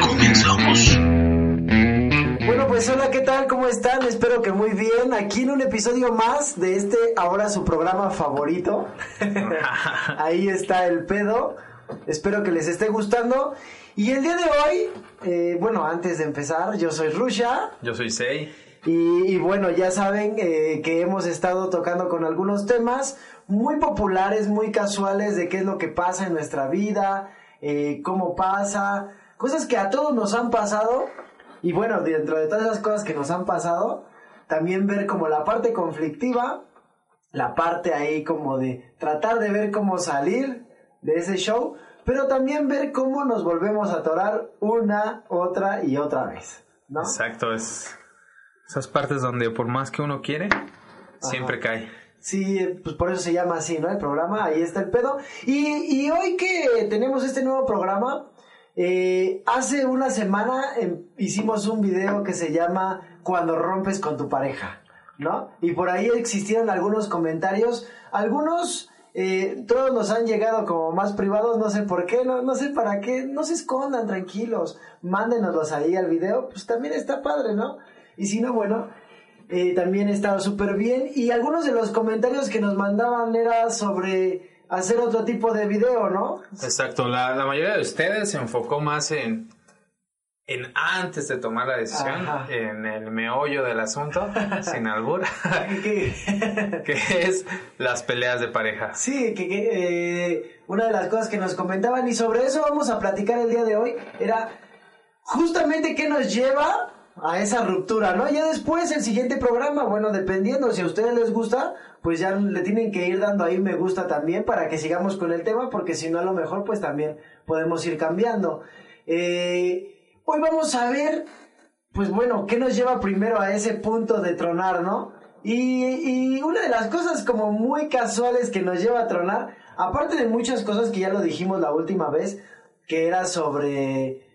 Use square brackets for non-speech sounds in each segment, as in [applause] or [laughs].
Comenzamos. Bueno, pues hola, ¿qué tal? ¿Cómo están? Espero que muy bien. Aquí en un episodio más de este, ahora su programa favorito. [laughs] Ahí está el pedo. Espero que les esté gustando. Y el día de hoy, eh, bueno, antes de empezar, yo soy Rusha. Yo soy Sei. Y, y bueno, ya saben eh, que hemos estado tocando con algunos temas muy populares, muy casuales de qué es lo que pasa en nuestra vida, eh, cómo pasa, cosas que a todos nos han pasado. Y bueno, dentro de todas esas cosas que nos han pasado, también ver como la parte conflictiva, la parte ahí como de tratar de ver cómo salir de ese show, pero también ver cómo nos volvemos a atorar una, otra y otra vez. ¿no? Exacto, es esas partes donde por más que uno quiere, siempre cae. Sí, pues por eso se llama así, ¿no? El programa, ahí está el pedo. Y, y hoy que tenemos este nuevo programa, eh, hace una semana em, hicimos un video que se llama Cuando rompes con tu pareja, ¿no? Y por ahí existieron algunos comentarios, algunos... Eh, todos nos han llegado como más privados, no sé por qué, no, no sé para qué, no se escondan, tranquilos, mándenoslos ahí al video, pues también está padre, ¿no? Y si no, bueno, eh, también estaba súper bien. Y algunos de los comentarios que nos mandaban era sobre hacer otro tipo de video, ¿no? Exacto, la, la mayoría de ustedes se enfocó más en, en antes de tomar la decisión, Ajá. en el meollo del asunto, [laughs] sin albur, [laughs] Que- [laughs] que es las peleas de pareja. sí, que, que, eh, una de las cosas que nos comentaban y sobre eso vamos a platicar el día de hoy era justamente qué nos lleva a esa ruptura, ¿no? Ya después el siguiente programa, bueno, dependiendo si a ustedes les gusta, pues ya le tienen que ir dando ahí me gusta también para que sigamos con el tema, porque si no a lo mejor pues también podemos ir cambiando. Eh, hoy vamos a ver, pues bueno, qué nos lleva primero a ese punto de tronar, ¿no? Y, y una de las cosas como muy casuales que nos lleva a tronar, aparte de muchas cosas que ya lo dijimos la última vez, que era sobre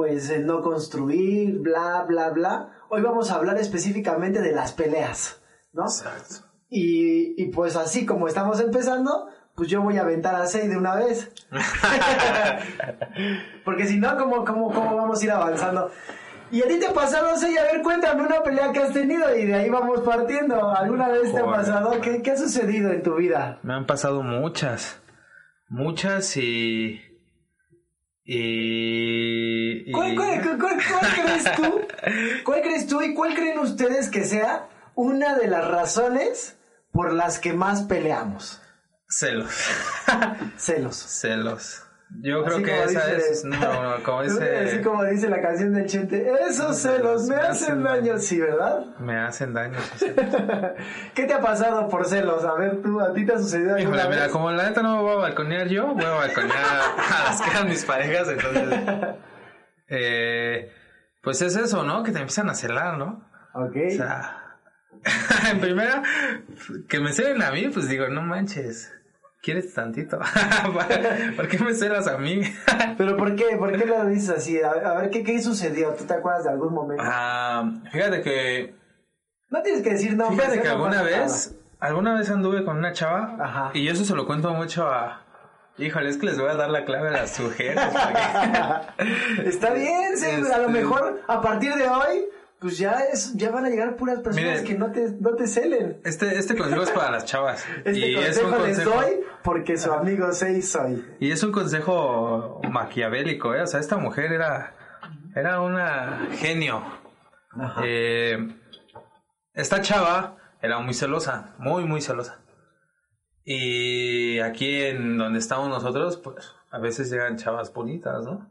pues el no construir, bla, bla, bla. Hoy vamos a hablar específicamente de las peleas, ¿no? Exacto. Y, y pues así como estamos empezando, pues yo voy a aventar a 6 de una vez. [laughs] Porque si no, ¿cómo, cómo, ¿cómo vamos a ir avanzando? Y a ti te ha pasado, Sei, a ver, cuéntame una pelea que has tenido y de ahí vamos partiendo. ¿Alguna vez te ha Joder. pasado? ¿Qué, qué ha sucedido en tu vida? Me han pasado muchas, muchas y... Y... y- ¿Cuál, cuál- cuál- cuál- cuál crees tú? [laughs] ¿Cuál crees tú y cuál creen ustedes que sea una de las razones por las que más peleamos? Celos. [laughs] Celos. Celos. Yo creo Así que esa dice- es número uno, como [laughs] dice... Así como dice la canción del Chente, esos celos me hacen daño, sí, ¿verdad? Me hacen daño. ¿Qué te ha pasado por celos? A ver, tú, ¿a ti te ha sucedido alguna Híjole, mira, vez? como la neta no me voy a balconear yo, voy a balconear a las que eran mis parejas, entonces... Eh, pues es eso, ¿no? Que te empiezan a celar, ¿no? Ok. O sea... [laughs] en primera, que me celen a mí, pues digo, no manches, ¿quieres tantito? [laughs] ¿Por qué me celas a mí? [laughs] ¿Pero por qué? ¿Por qué lo dices así? A, a ver, ¿qué, ¿qué sucedió? ¿Tú te acuerdas de algún momento? Ah, fíjate que... No tienes que decir nombres. Fíjate que No alguna nada. vez, alguna vez anduve con una chava Ajá. y yo eso se lo cuento mucho a... Híjole, es que les voy a dar la clave a las mujeres. porque- [laughs] Está bien, sí, a lo Este- mejor a partir de hoy, pues ya es, ya van a llegar puras personas Miren. que no te, no te celen. Este, este consejo es para las chavas. [laughs] Este y es consejo, les consejo. doy porque su amigo Sei soy. Y es un consejo maquiavélico, ¿eh? O sea, esta mujer era, era una genio. Ajá. Eh, esta chava era muy celosa, muy, muy celosa. Y aquí en donde estamos nosotros, pues a veces llegan chavas bonitas, ¿no?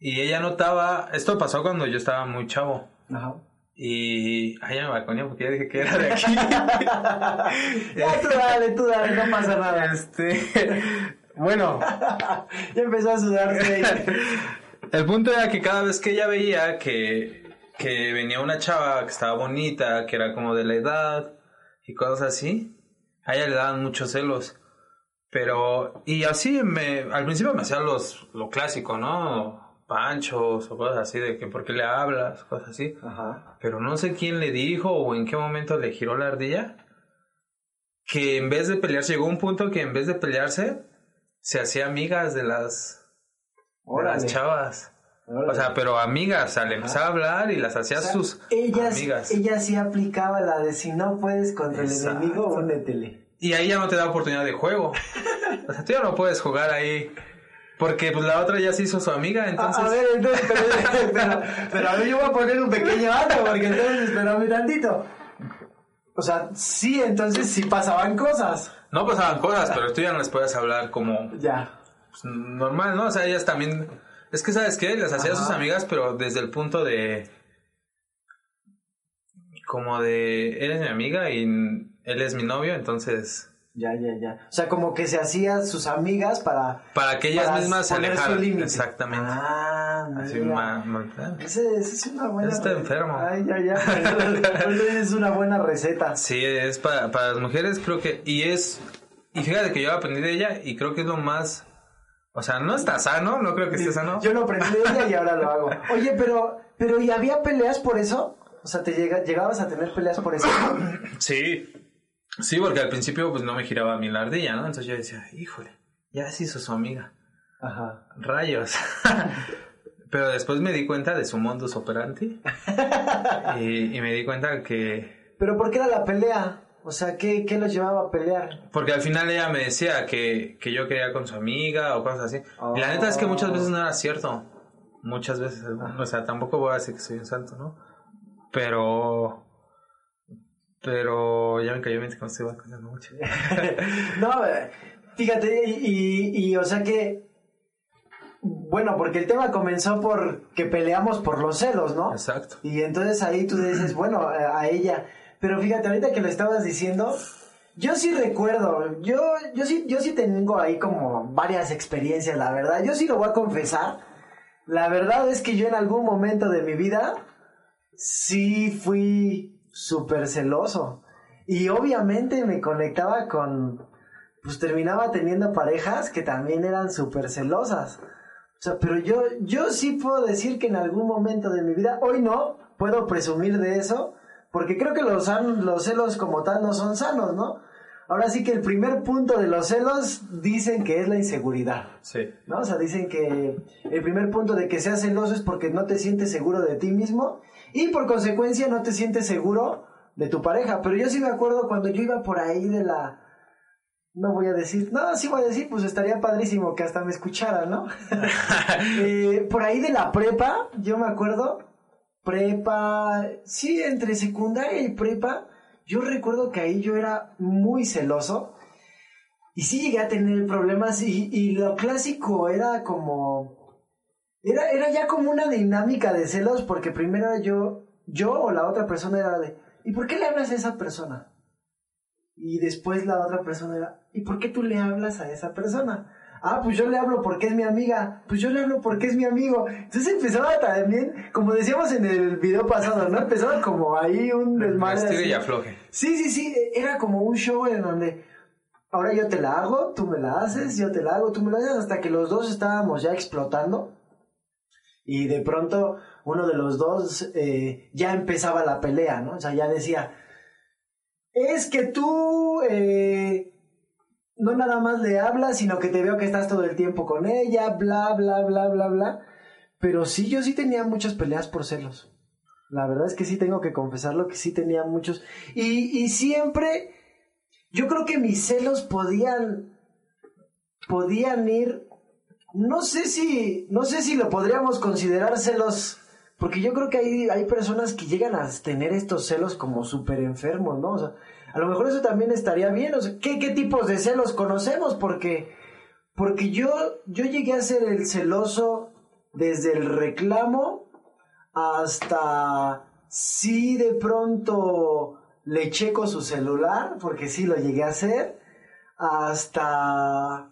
Y ella notaba, esto pasó cuando yo estaba muy chavo. Ajá. Y, ay, ya me balconeé porque ya dije que era de aquí. [laughs] Ya tú dale, tú dale, no pasa nada. este, bueno, [laughs] Ya empezó a sudarse. [laughs] El punto era que cada vez que ella veía que, que venía una chava que estaba bonita, que era como de la edad y cosas así, a ella le daban muchos celos. Pero, y así me, al principio me hacía los, lo clásico, ¿no? Panchos o cosas así, de que por qué le hablas, cosas así. Ajá. Pero no sé quién le dijo o en qué momento le giró la ardilla. Que en vez de pelearse, llegó un punto que en vez de pelearse, se hacía amigas de las Órale. las chavas. O sea, pero amigas, o sea, le empezaba a hablar y las hacía O sea, sus ellas, amigas. ella sí aplicaba la de si no puedes contra el enemigo, únetele. Y ahí ya no te da oportunidad de juego. O sea, tú ya no puedes jugar ahí. Porque pues la otra ya se hizo su amiga, entonces... A, ver, entonces, pero, [laughs] pero, pero a ver, yo voy a poner un pequeño dato, porque entonces, espérame tantito. O sea, sí, entonces sí pasaban cosas. No pasaban cosas, pero tú ya no les puedes hablar como Ya. pues, normal, ¿no? O sea, ellas también... Es que, ¿sabes qué? Les hacía a sus amigas, pero desde el punto de... Como de... Eres mi amiga y él es mi novio, entonces... Ya, ya, ya. O sea, como que se hacían sus amigas para... Para que ellas para mismas se alejaran. Exactamente. Ah, Así, mira. ma- ma- Ese, ese es una buena... Está enfermo. Ay, ya, ya. [laughs] Es una buena receta. Sí, es para, para las mujeres, creo que. Y es. Y fíjate que yo aprendí de ella y creo que es lo más. O sea, no está sano, no creo que esté sano. Yo lo aprendí ella y ahora lo hago. [laughs] Oye, pero, pero ¿y había peleas por eso? O sea, ¿te llega, llegabas a tener peleas por eso? [coughs] Sí. Sí, porque al principio pues no me giraba a mí la ardilla, ¿no? Entonces yo decía, híjole, ya se hizo su amiga. Ajá. Rayos. [laughs] Pero después me di cuenta de su modus operandi. [laughs] y, y me di cuenta que. ¿Pero por qué era la pelea? O sea, ¿qué, qué los llevaba a pelear? Porque al final ella me decía que, que yo quería con su amiga o cosas así. Y la neta es que muchas veces no era cierto. Muchas veces. O sea, tampoco voy a decir que soy un santo, ¿no? Pero. Pero ya me cayó bien que no estoy contando mucho. no, fíjate, y, y, y, o sea que... Bueno, porque el tema comenzó por que peleamos por los celos, ¿no? Exacto. Y entonces ahí tú dices, bueno, a ella. Pero fíjate, ahorita que lo estabas diciendo, yo sí recuerdo, yo, yo sí, yo sí tengo ahí como varias experiencias, la verdad. Yo sí lo voy a confesar. La verdad es que yo en algún momento de mi vida sí fui súper celoso. Y obviamente me conectaba con, pues terminaba teniendo parejas que también eran súper celosas. O sea, pero yo, yo sí puedo decir que en algún momento de mi vida, hoy no, puedo presumir de eso, porque creo que los, celos como tal no son sanos, ¿no? Ahora sí que el primer punto de los celos dicen que es la inseguridad. Sí. ¿no? O sea, dicen que el primer punto de que seas celoso es porque no te sientes seguro de ti mismo y por consecuencia no te sientes seguro de tu pareja. Pero yo sí me acuerdo cuando yo iba por ahí de la... No voy a decir, no, sí voy a decir, pues estaría padrísimo que hasta me escuchara, ¿no? [laughs] Eh, por ahí de la prepa, yo me acuerdo, prepa, sí, entre secundaria y prepa, yo recuerdo que ahí yo era muy celoso y sí llegué a tener problemas y, y lo clásico era como... Era, era ya como una dinámica de celos porque primero yo, yo o la otra persona era de, ¿y por qué le hablas a esa persona? Y después la otra persona era, ¿y por qué tú le hablas a esa persona? Ah, pues yo le hablo porque es mi amiga. Pues yo le hablo porque es mi amigo. Entonces empezaba también, como decíamos en el video pasado, ¿no? Empezaba como ahí un desmadre. Y afloje. Sí, sí, sí, era como un show en donde ahora yo te la hago, tú me la haces, yo te la hago, tú me la haces, hasta que los dos estábamos ya explotando. Y de pronto uno de los dos eh, ya empezaba la pelea, ¿no? O sea, ya decía, es que tú eh, no nada más le hablas, sino que te veo que estás todo el tiempo con ella, bla, bla, bla, bla, bla. Pero sí, yo sí tenía muchas peleas por celos. La verdad es que sí tengo que confesarlo que sí tenía muchos. Y, y siempre, yo creo que mis celos podían, podían ir, no sé si, no sé si lo podríamos considerar celos, porque yo creo que hay, hay personas que llegan a tener estos celos como súper enfermos, ¿no? O sea, a lo mejor eso también estaría bien, o sea, ¿qué, qué tipos de celos conocemos? Porque, porque yo, yo llegué a ser el celoso desde el reclamo hasta si de pronto le checo su celular, porque sí lo llegué a hacer, hasta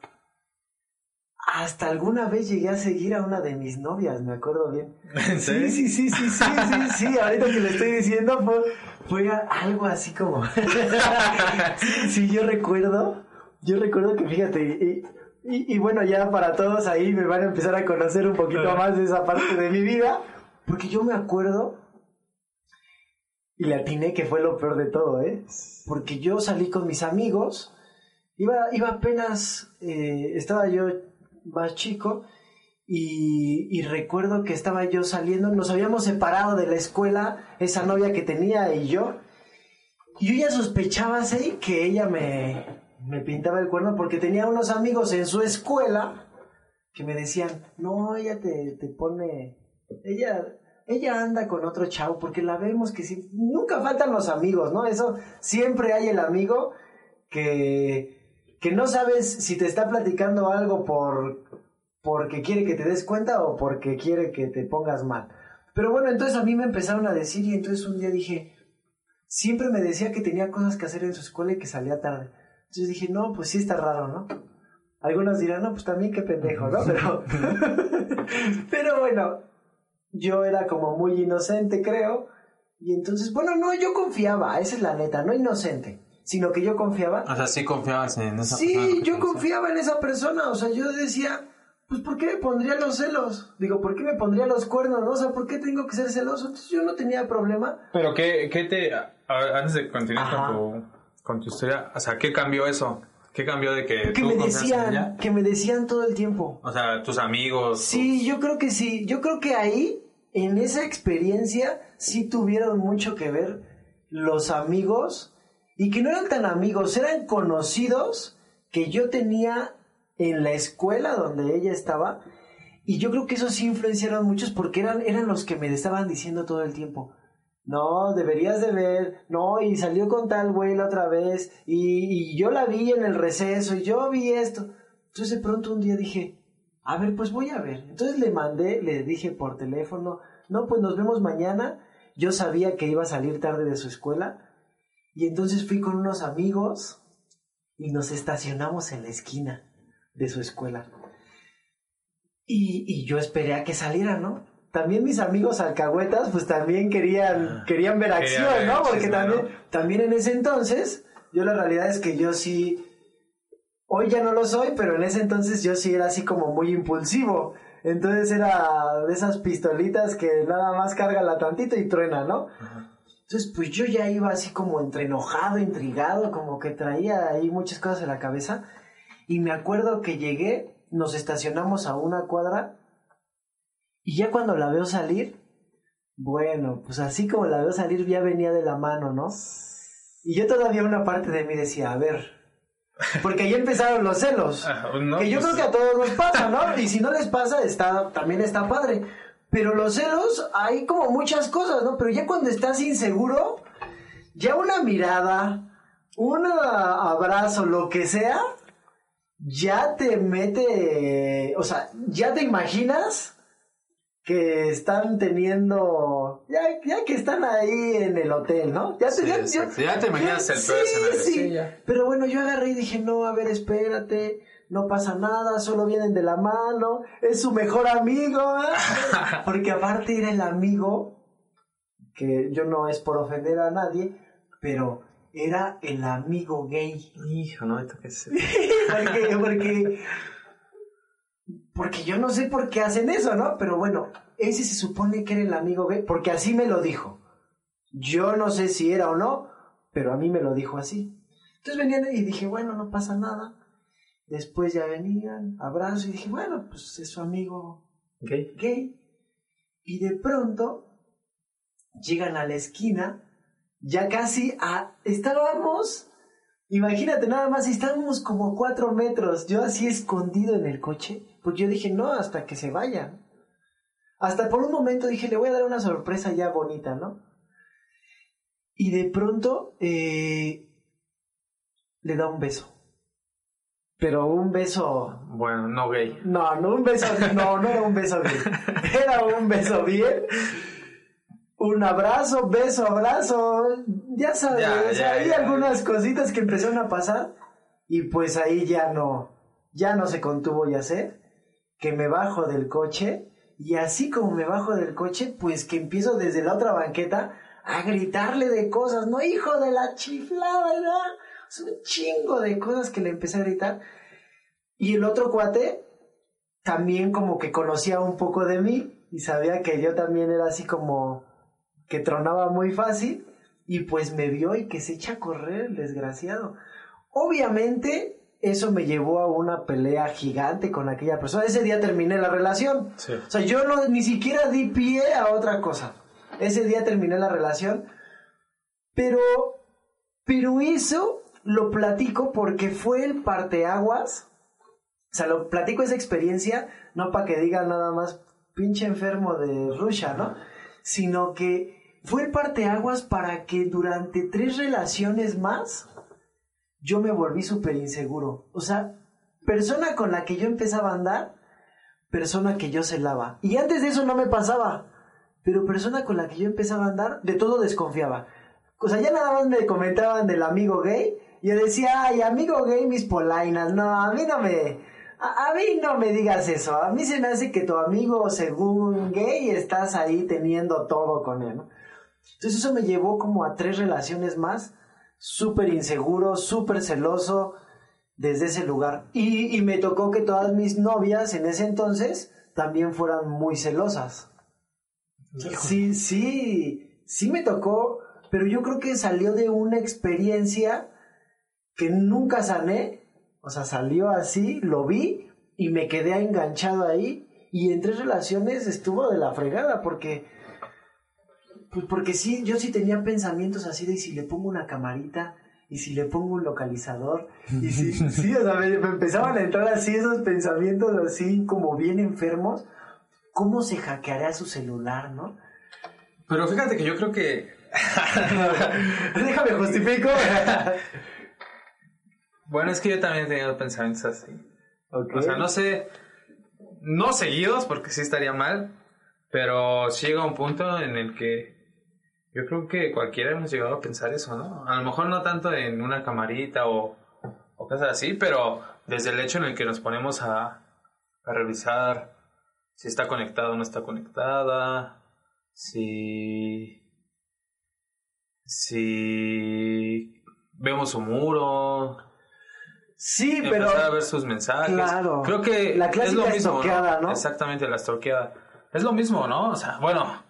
hasta alguna vez llegué a seguir a una de mis novias, me acuerdo bien. [laughs] ¿En serio? Sí, sí, sí, sí, sí, sí, sí, ahorita que lo estoy diciendo fue, fue algo así como... [laughs] sí, sí, yo recuerdo, yo recuerdo que fíjate, y, y, y bueno, ya para todos ahí me van a empezar a conocer un poquito más de esa parte de mi vida, porque yo me acuerdo, y le atiné que fue lo peor de todo, ¿eh? Porque yo salí con mis amigos, iba, iba apenas, eh, estaba yo más chico, Y, y recuerdo que estaba yo saliendo, nos habíamos separado de la escuela, esa novia que tenía y yo. Y yo ya sospechaba así que ella me, me pintaba el cuerno porque tenía unos amigos en su escuela que me decían, no, ella te, te pone, ella, ella anda con otro chavo porque la vemos que sí, nunca faltan los amigos, ¿no? Eso, siempre hay el amigo que, que no sabes si te está platicando algo por, porque quiere que te des cuenta o porque quiere que te pongas mal. Pero bueno, entonces a mí me empezaron a decir y entonces un día dije, siempre me decía que tenía cosas que hacer en su escuela y que salía tarde. Entonces dije, no, pues sí está raro, ¿no? Algunos dirán, no, pues también qué pendejo, ¿no? Pero, [laughs] pero bueno, yo era como muy inocente, creo. Y entonces, bueno, no, yo confiaba, esa es la neta, no inocente, sino que yo confiaba. O sea, sí confiabas en esa persona. Sí, yo confiaba en esa persona, o sea, yo decía, pues ¿por qué me pondría los celos? Digo, ¿por qué me pondría los cuernos? No? O sea, ¿por qué tengo que ser celoso? Entonces yo no tenía problema. Pero ¿qué, qué te... a- antes de continuar con tu, con tu historia, o sea, ¿qué cambió eso? ¿Qué cambió de que Que tú me en decían, ella? que me decían todo el tiempo. O sea, tus amigos. Sí, yo creo que sí. Yo creo que ahí, en esa experiencia, sí tuvieron mucho que ver los amigos y que no eran tan amigos, eran conocidos que yo tenía en la escuela donde ella estaba. Y yo creo que eso sí influenciaron muchos porque eran, eran los que me estaban diciendo todo el tiempo. No, deberías de ver, no, y salió con tal güey la otra vez, y, y yo la vi en el receso, y yo vi esto. Entonces de pronto un día dije, a ver, pues voy a ver. Entonces le mandé, le dije por teléfono, no, pues nos vemos mañana. Yo sabía que iba a salir tarde de su escuela, y entonces fui con unos amigos y nos estacionamos en la esquina de su escuela. Y, y yo esperé a que saliera, ¿no? También mis amigos alcahuetas, pues también querían, querían ver acción, ver ¿no? Porque chisme, también, ¿no? también en ese entonces, yo la realidad es que yo sí, hoy ya no lo soy, pero en ese entonces yo sí era así como muy impulsivo. Entonces era de esas pistolitas que nada más cárgala tantito y truena, ¿no? Entonces, pues yo ya iba así como entre enojado, intrigado, como que traía ahí muchas cosas en la cabeza. Y me acuerdo que llegué, nos estacionamos a una cuadra, y ya cuando la veo salir, bueno, pues así como la veo salir, ya venía de la mano, ¿no? Y yo todavía una parte de mí decía, a ver, porque ahí empezaron los celos. Ah, no, que yo pues, creo que a todos nos pasa, ¿no? Y si no les pasa, está, también está padre. Pero los celos, hay como muchas cosas, ¿no? Pero ya cuando estás inseguro, ya una mirada, un abrazo, lo que sea, ya te mete, o sea, ya te imaginas que están teniendo, ya, ya que están ahí en el hotel, ¿no? Ya, te- Sí, ya-. Ya te imaginas el sí, peor escenario. sí. Sí, ya. Pero bueno, yo agarré y dije, no, a ver, espérate, no pasa nada, solo vienen de la mano, es su mejor amigo, ¿eh? [laughs] porque aparte era el amigo, que yo no es por ofender a nadie, pero era el amigo gay. Hijo, no me toques. porque, porque, porque yo no sé por qué hacen eso, ¿no? Pero bueno, ese se supone que era el amigo gay, porque así me lo dijo. Yo no sé si era o no, pero a mí me lo dijo así. Entonces venían y dije, bueno, no pasa nada. Después ya venían, abrazo, y dije, bueno, pues es su amigo ¿Gay? gay. Y de pronto llegan a la esquina, ya casi a, estábamos, imagínate nada más, estábamos como cuatro metros, yo así escondido en el coche, porque yo dije, no, hasta que se vayan. Hasta por un momento dije, le voy a dar una sorpresa ya bonita, ¿no? Y de pronto eh, le da un beso. Pero un beso Bueno, no gay. no, no un beso, no, no era un beso bien. [laughs] Era un beso bien. Un abrazo, beso, abrazo. Ya sabes, Ya, o sea, ya, hay ya. algunas cositas que empezaron a pasar y pues ahí ya no, ya no se contuvo ya sé, que me bajo del coche y así como me bajo del coche, pues que empiezo desde la otra banqueta a gritarle de cosas, no hijo de la chiflada, ¿verdad? Es un chingo de cosas que le empecé a gritar. Y el otro cuate también como que conocía un poco de mí y sabía que yo también era así como que tronaba muy fácil y pues me vio y que se echa a correr el desgraciado. Obviamente eso me llevó a una pelea gigante con aquella persona. Ese día terminé la relación. Sí. O sea, yo no, ni siquiera di pie a otra cosa. Ese día terminé la relación. Pero, pero eso lo platico porque fue el parteaguas. O sea, lo platico esa experiencia, no para que digan nada más pinche enfermo de Rusia, ¿no? Sino que fue el parteaguas para que durante tres relaciones más yo me volví súper inseguro. O sea, persona con la que yo empezaba a andar, persona que yo celaba. Y antes de eso no me pasaba. Pero persona con la que yo empezaba a andar, de todo desconfiaba. O sea, ya nada más me comentaban del amigo gay. Yo decía, ay, amigo gay, mis polainas. No, a mí no me... A, a mí no me digas eso. A mí se me hace que tu amigo, según gay, estás ahí teniendo todo con él, ¿no? Entonces eso me llevó como a tres relaciones más súper inseguro, súper celoso desde ese lugar. Y, y, me tocó que todas mis novias en ese entonces también fueran muy celosas. Sí, sí, sí me tocó, pero yo creo que salió de una experiencia que nunca sané. O sea, salió así, lo vi y me quedé enganchado ahí. Y en tres relaciones estuvo de la fregada porque pues porque sí, yo sí tenía pensamientos así de si le pongo una camarita y si le pongo un localizador y si, [laughs] sí, o sea, me, me, empezaban a entrar así esos pensamientos así como bien enfermos, ¿cómo se hackearía su celular, no? Pero fíjate que yo creo que... [laughs] [laughs] Déjame justifico. Bueno, es que yo también he tenido pensamientos así. Okay. O sea, no sé, no seguidos porque sí estaría mal, pero sí llega un punto en el que yo creo que cualquiera hemos llegado a pensar eso, ¿no? A lo mejor no tanto en una camarita o, o cosas así, pero desde el hecho en el que nos ponemos a, a revisar si está conectada o no está conectada, si, si vemos su muro. Sí, pero. Empezar a ver sus mensajes. Claro. Creo que la es lo mismo. ¿no? ¿no? Exactamente, la estorqueada. Es lo mismo, ¿no? O sea, bueno,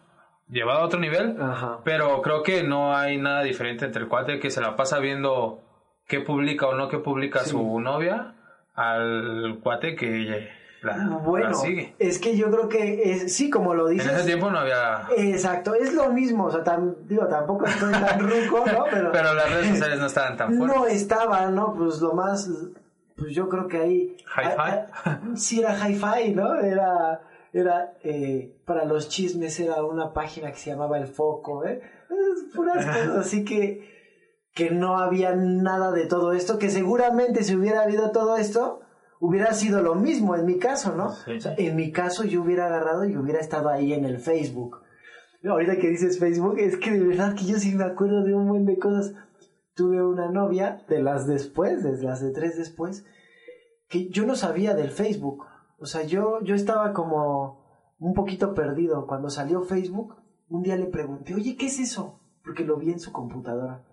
llevado a otro nivel, Ajá. pero creo que no hay nada diferente entre el cuate que se la pasa viendo qué publica o no qué publica Sí. su novia al cuate que la, Bueno, la sigue. es que yo creo que es, sí, como lo En dices. ese tiempo no había... Exacto, es lo mismo, o sea, tan, digo, tampoco estoy tan [laughs] ruco, ¿no? Pero, Pero las redes [laughs] sociales no estaban tan fuertes. no estaba, ¿no? Pues lo más, pues yo creo que ahí... Hi-fi. ah, ah, Sí, era hi-fi, ¿no? Era, era, eh, para los chismes era una página que se llamaba El Foco, ¿eh? Puras cosas así que, que no había nada de todo esto, que seguramente si hubiera habido todo esto, hubiera sido lo mismo en mi caso, ¿no? Sí. O sea, en mi caso yo hubiera agarrado y hubiera estado ahí en el Facebook. Ahorita que dices Facebook, es que de verdad que yo sí me acuerdo de un buen de cosas. Tuve una novia de las después, de las de tres después, que yo no sabía del Facebook. O sea, yo, yo estaba como un poquito perdido. Cuando salió Facebook, un día le pregunté, oye, ¿qué es eso? Porque lo vi en su computadora.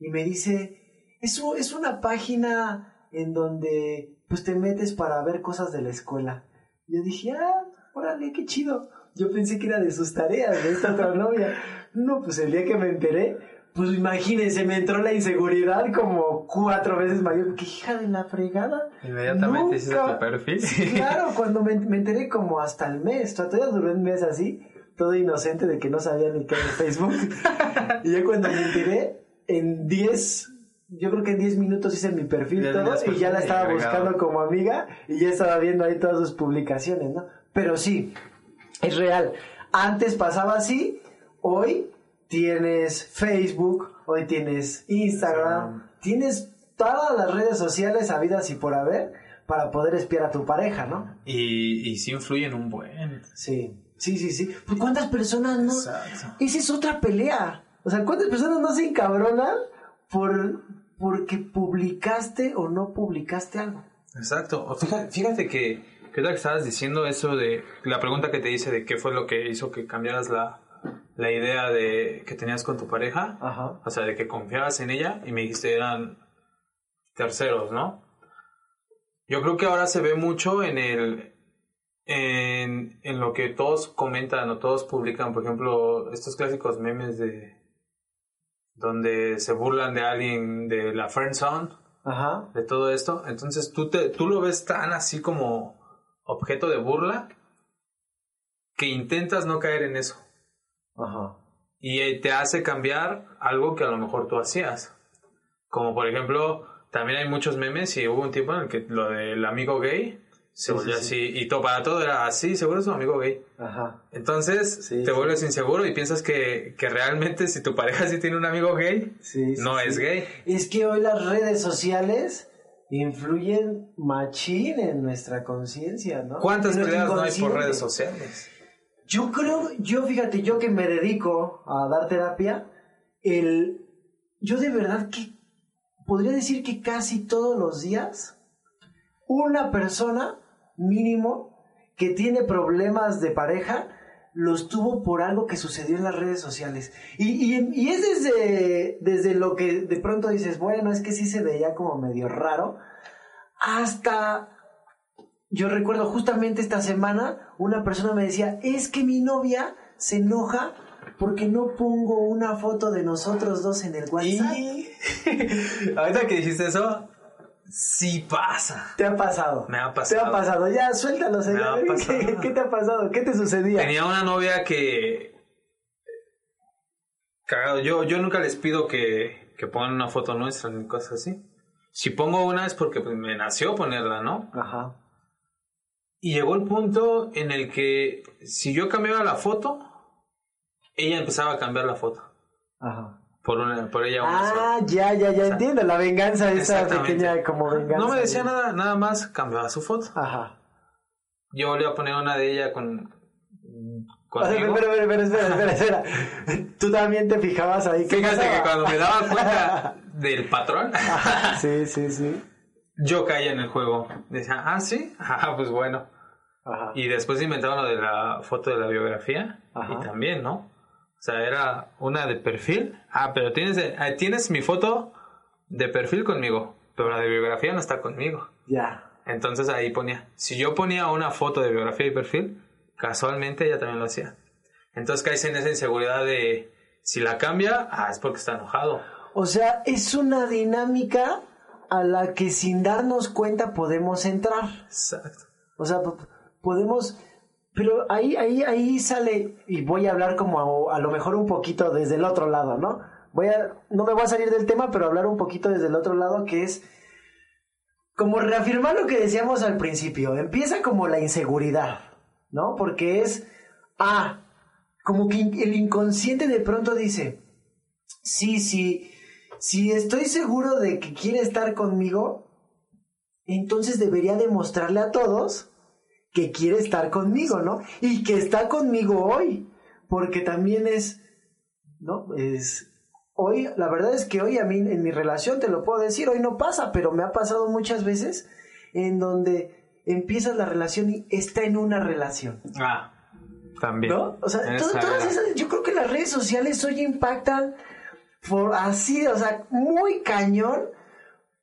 Y me dice, eso es una página en donde pues te metes para ver cosas de la escuela. Yo dije, ah, órale, qué chido. Yo pensé que era de sus tareas, de esta otra novia. No, pues el día que me enteré, pues imagínense, me entró la inseguridad como cuatro veces mayor. ¿Qué hija de la fregada? Inmediatamente hiciste tu perfil. Claro, cuando me, me enteré como hasta el mes, todavía duró un mes así, todo inocente de que no sabía ni qué era Facebook. [laughs] y ya cuando me enteré, en 10, yo creo que en 10 minutos hice mi perfil todo y ya la estaba buscando como amiga y ya estaba viendo ahí todas sus publicaciones, ¿no? Pero sí, es real. Antes pasaba así, hoy tienes Facebook, hoy tienes Instagram, Instagram. tienes todas las redes sociales habidas y por haber para poder espiar a tu pareja, ¿no? Y, y sí influyen un buen. Sí, sí, sí, sí. Pues ¿cuántas personas no? Exacto. Esa es otra pelea. O sea, ¿cuántas personas no se encabronan por porque publicaste o no publicaste algo? Exacto. O Fíjate, fíjate que, que que estabas diciendo eso de la pregunta que te hice de qué fue lo que hizo que cambiaras la, la idea de que tenías con tu pareja, Ajá. o sea, de que confiabas en ella y me dijiste eran terceros, ¿no? Yo creo que ahora se ve mucho en el en, en lo que todos comentan o todos publican, por ejemplo, estos clásicos memes de donde se burlan de alguien de la friend zone Ajá. de todo esto. Entonces tú, te, tú lo ves tan así como objeto de burla que intentas no caer en eso. Ajá. Y eh, te hace cambiar algo que a lo mejor tú hacías. Como por ejemplo, también hay muchos memes y hubo un tiempo en el que lo del amigo gay se Sí, volvió sí, así. Y todo, para todo era así, seguro es un amigo gay. Ajá. Entonces te vuelves inseguro y piensas que, que realmente si tu pareja sí tiene un amigo gay, no es gay. Es que hoy las redes sociales influyen machín en nuestra conciencia, ¿no? ¿Cuántas peleas no hay por redes sociales? Yo creo, yo fíjate, yo que me dedico a dar terapia, el, yo de verdad que podría decir que casi todos los días una persona mínimo que tiene problemas de pareja los tuvo por algo que sucedió en las redes sociales. Y, y, y es desde, desde lo que de pronto dices, bueno, es que sí se veía como medio raro, hasta yo recuerdo justamente esta semana, una persona me decía, es que mi novia se enoja porque no pongo una foto de nosotros dos en el WhatsApp. Y [laughs] ahorita que dijiste eso, sí pasa. ¿Te ha pasado? Me ha ¿Te pasado. ha pasado? Ya, suéltalo, señor. ha [laughs] ¿Qué, pasado. qué te ha pasado? ¿Qué te sucedía? Tenía una novia que... Cagado, yo, yo nunca les pido que, que pongan una foto nuestra ni cosas así. Si pongo una es porque pues, me nació ponerla, ¿no? Ajá. Y llegó el punto en el que si yo cambiaba la foto, ella empezaba a cambiar la foto. Ajá. Por, una, por ella una sola. Ah, ya, ya, ya entiendo. La venganza, esa pequeña como venganza. No me decía de- nada, nada más cambiaba su foto. Ajá. Yo volví a poner una de ella con... O sea, espera, espera, espera, [laughs] espera, espera. Tú también te fijabas ahí. ¿qué Fíjate pasaba? que cuando me daba cuenta [laughs] del patrón, Ajá, Sí, [laughs] sí, sí. yo caía en el juego. Decía, ah, sí, ah, pues bueno. Ajá. Y después inventaron lo de la foto de la biografía. Ajá. Y también, ¿no? O sea, era una de perfil. Ah, pero tienes, eh, tienes mi foto de perfil conmigo. Pero la de biografía no está conmigo. Ya. Entonces ahí ponía. Si yo ponía una foto de biografía y perfil, casualmente ella también lo hacía. Entonces caes en esa inseguridad de si la cambia, ah, es porque está enojado. O sea, es una dinámica a la que sin darnos cuenta podemos entrar. Exacto. O sea, po- podemos... Pero ahí, ahí, ahí sale, y voy a hablar como a, lo mejor un poquito desde el otro lado, ¿no? Voy a, no me voy a salir del tema, pero hablar un poquito desde el otro lado, que es como reafirmar lo que decíamos al principio. Empieza como la inseguridad, ¿no? Porque es, ah, como que el inconsciente de pronto dice, sí, sí, si estoy seguro de que quiere estar conmigo, entonces debería demostrarle a todos que quiere estar conmigo, ¿no? Y que está conmigo hoy, porque también es, ¿no? Es, hoy, la verdad es que hoy a mí en mi relación, te lo puedo decir, hoy no pasa, pero me ha pasado muchas veces en donde empiezas la relación y está en una relación. Ah, también. ¿No? O sea, todo- todas esas, yo creo que las redes sociales hoy impactan por así, o sea, muy cañón,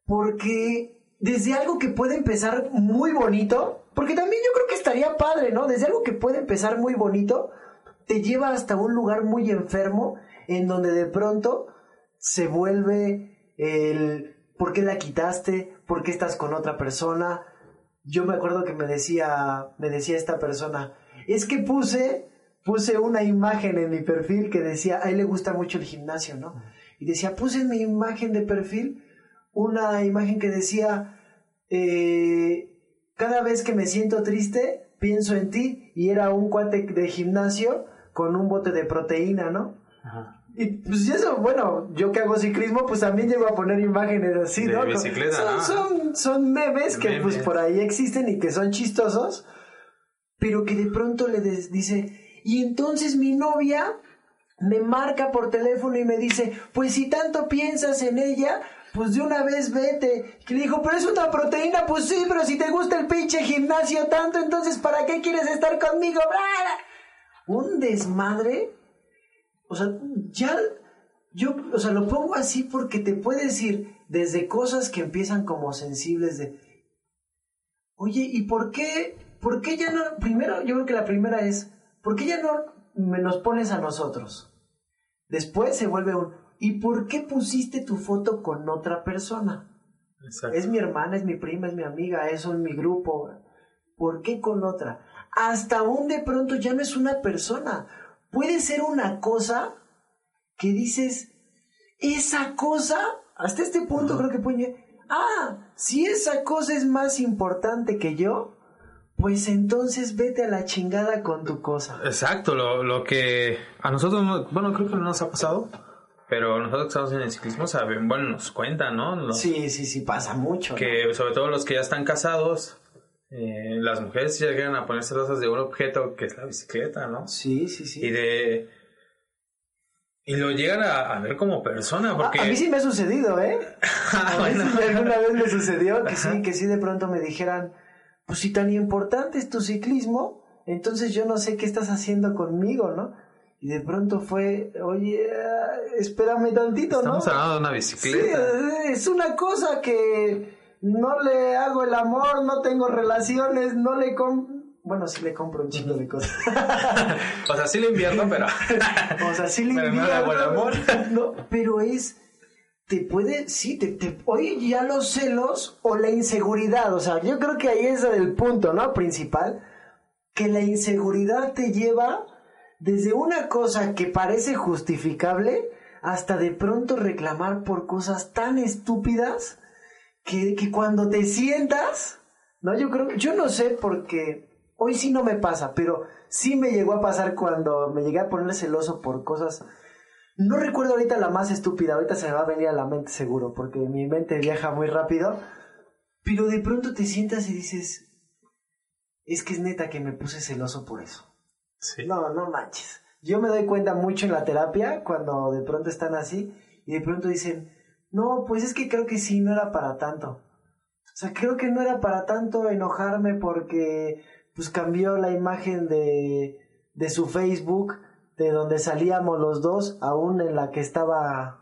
porque desde algo que puede empezar muy bonito, porque también yo creo que estaría padre, ¿no? Desde algo que puede empezar muy bonito, te lleva hasta un lugar muy enfermo, en donde de pronto se vuelve el ¿por qué la quitaste? ¿Por qué estás con otra persona? Yo me acuerdo que me decía, me decía esta persona, es que puse, puse una imagen en mi perfil que decía, a él le gusta mucho el gimnasio, ¿no? Y decía, puse en mi imagen de perfil una imagen que decía, eh, cada vez que me siento triste, pienso en ti, y era un cuate de gimnasio con un bote de proteína, ¿no? Ajá. Y pues eso, bueno, yo que hago ciclismo, pues también llego a poner imágenes así, De ¿no? bicicleta, son, ¿no? son, son memes que Memes. pues por ahí existen y que son chistosos, pero que de pronto le dice, y entonces mi novia me marca por teléfono y me dice, pues si tanto piensas en ella, pues de una vez vete. Que le dijo, pero es una proteína, pues sí, pero si te gusta el pinche gimnasio tanto, entonces ¿para qué quieres estar conmigo? [laughs] Un desmadre. O sea, ya, yo, o sea, lo pongo así porque te puedes ir desde cosas que empiezan como sensibles de, oye, ¿y por qué, por qué ya no, primero, yo creo que la primera es, ¿por qué ya no me nos pones a nosotros? Después se vuelve un, ¿y por qué pusiste tu foto con otra persona? Exacto. Es mi hermana, es mi prima, es mi amiga, eso es mi grupo. ¿Por qué con otra? Hasta aún de pronto ya no es una persona. Puede ser una cosa que dices, esa cosa, hasta este punto creo que puede, ah, si esa cosa es más importante que yo, pues entonces vete a la chingada con tu cosa. Exacto, lo, lo que a nosotros, no- bueno, creo que no nos ha pasado, pero nosotros que estamos en el ciclismo saben, bueno, nos cuentan, ¿no? Los- Sí, sí, sí, pasa mucho. ¿no? que sobre todo los que ya están casados, eh, las mujeres llegan a ponerse celosas de un objeto que es la bicicleta, ¿no? Sí, sí, sí. Y de... Y lo llegan a, a ver como persona, porque... A, a mí sí me ha sucedido, ¿eh? [laughs] Ah, bueno. sí alguna vez me sucedió que sí, que sí de pronto me dijeran, pues si tan importante es tu ciclismo, entonces yo no sé qué estás haciendo conmigo, ¿no? Y de pronto fue, oye, espérame tantito, ¿no? Estamos hablando de una Sí, bicicleta. eh, es una cosa que no le hago el amor, no tengo relaciones, no le compro... Bueno, sí le compro un chingo de cosas. [laughs] O sea, sí le invierno, pero... [laughs] O sea, sí le [laughs] Pero no le hago el amor. No, pero es. Te puede. Sí, te, te. Oye, ya los celos o la inseguridad. O sea, yo creo que ahí es el punto, ¿no? Principal. Que la inseguridad te lleva desde una cosa que parece justificable hasta de pronto reclamar por cosas tan estúpidas que, que cuando te sientas. No, yo creo. Yo no sé porque. Hoy sí no me pasa, pero sí me llegó a pasar cuando me llegué a poner celoso por cosas. No recuerdo ahorita la más estúpida, ahorita se me va a venir a la mente seguro, porque mi mente viaja muy rápido. Pero de pronto te sientas y dices, es que es neta que me puse celoso por eso. Sí. No, no manches. Yo me doy cuenta mucho en la terapia cuando de pronto están así y de pronto dicen, no, pues es que creo que sí, no era para tanto. O sea, creo que no era para tanto enojarme porque pues cambió la imagen de, de su Facebook, de donde salíamos los dos, aún en la que estaba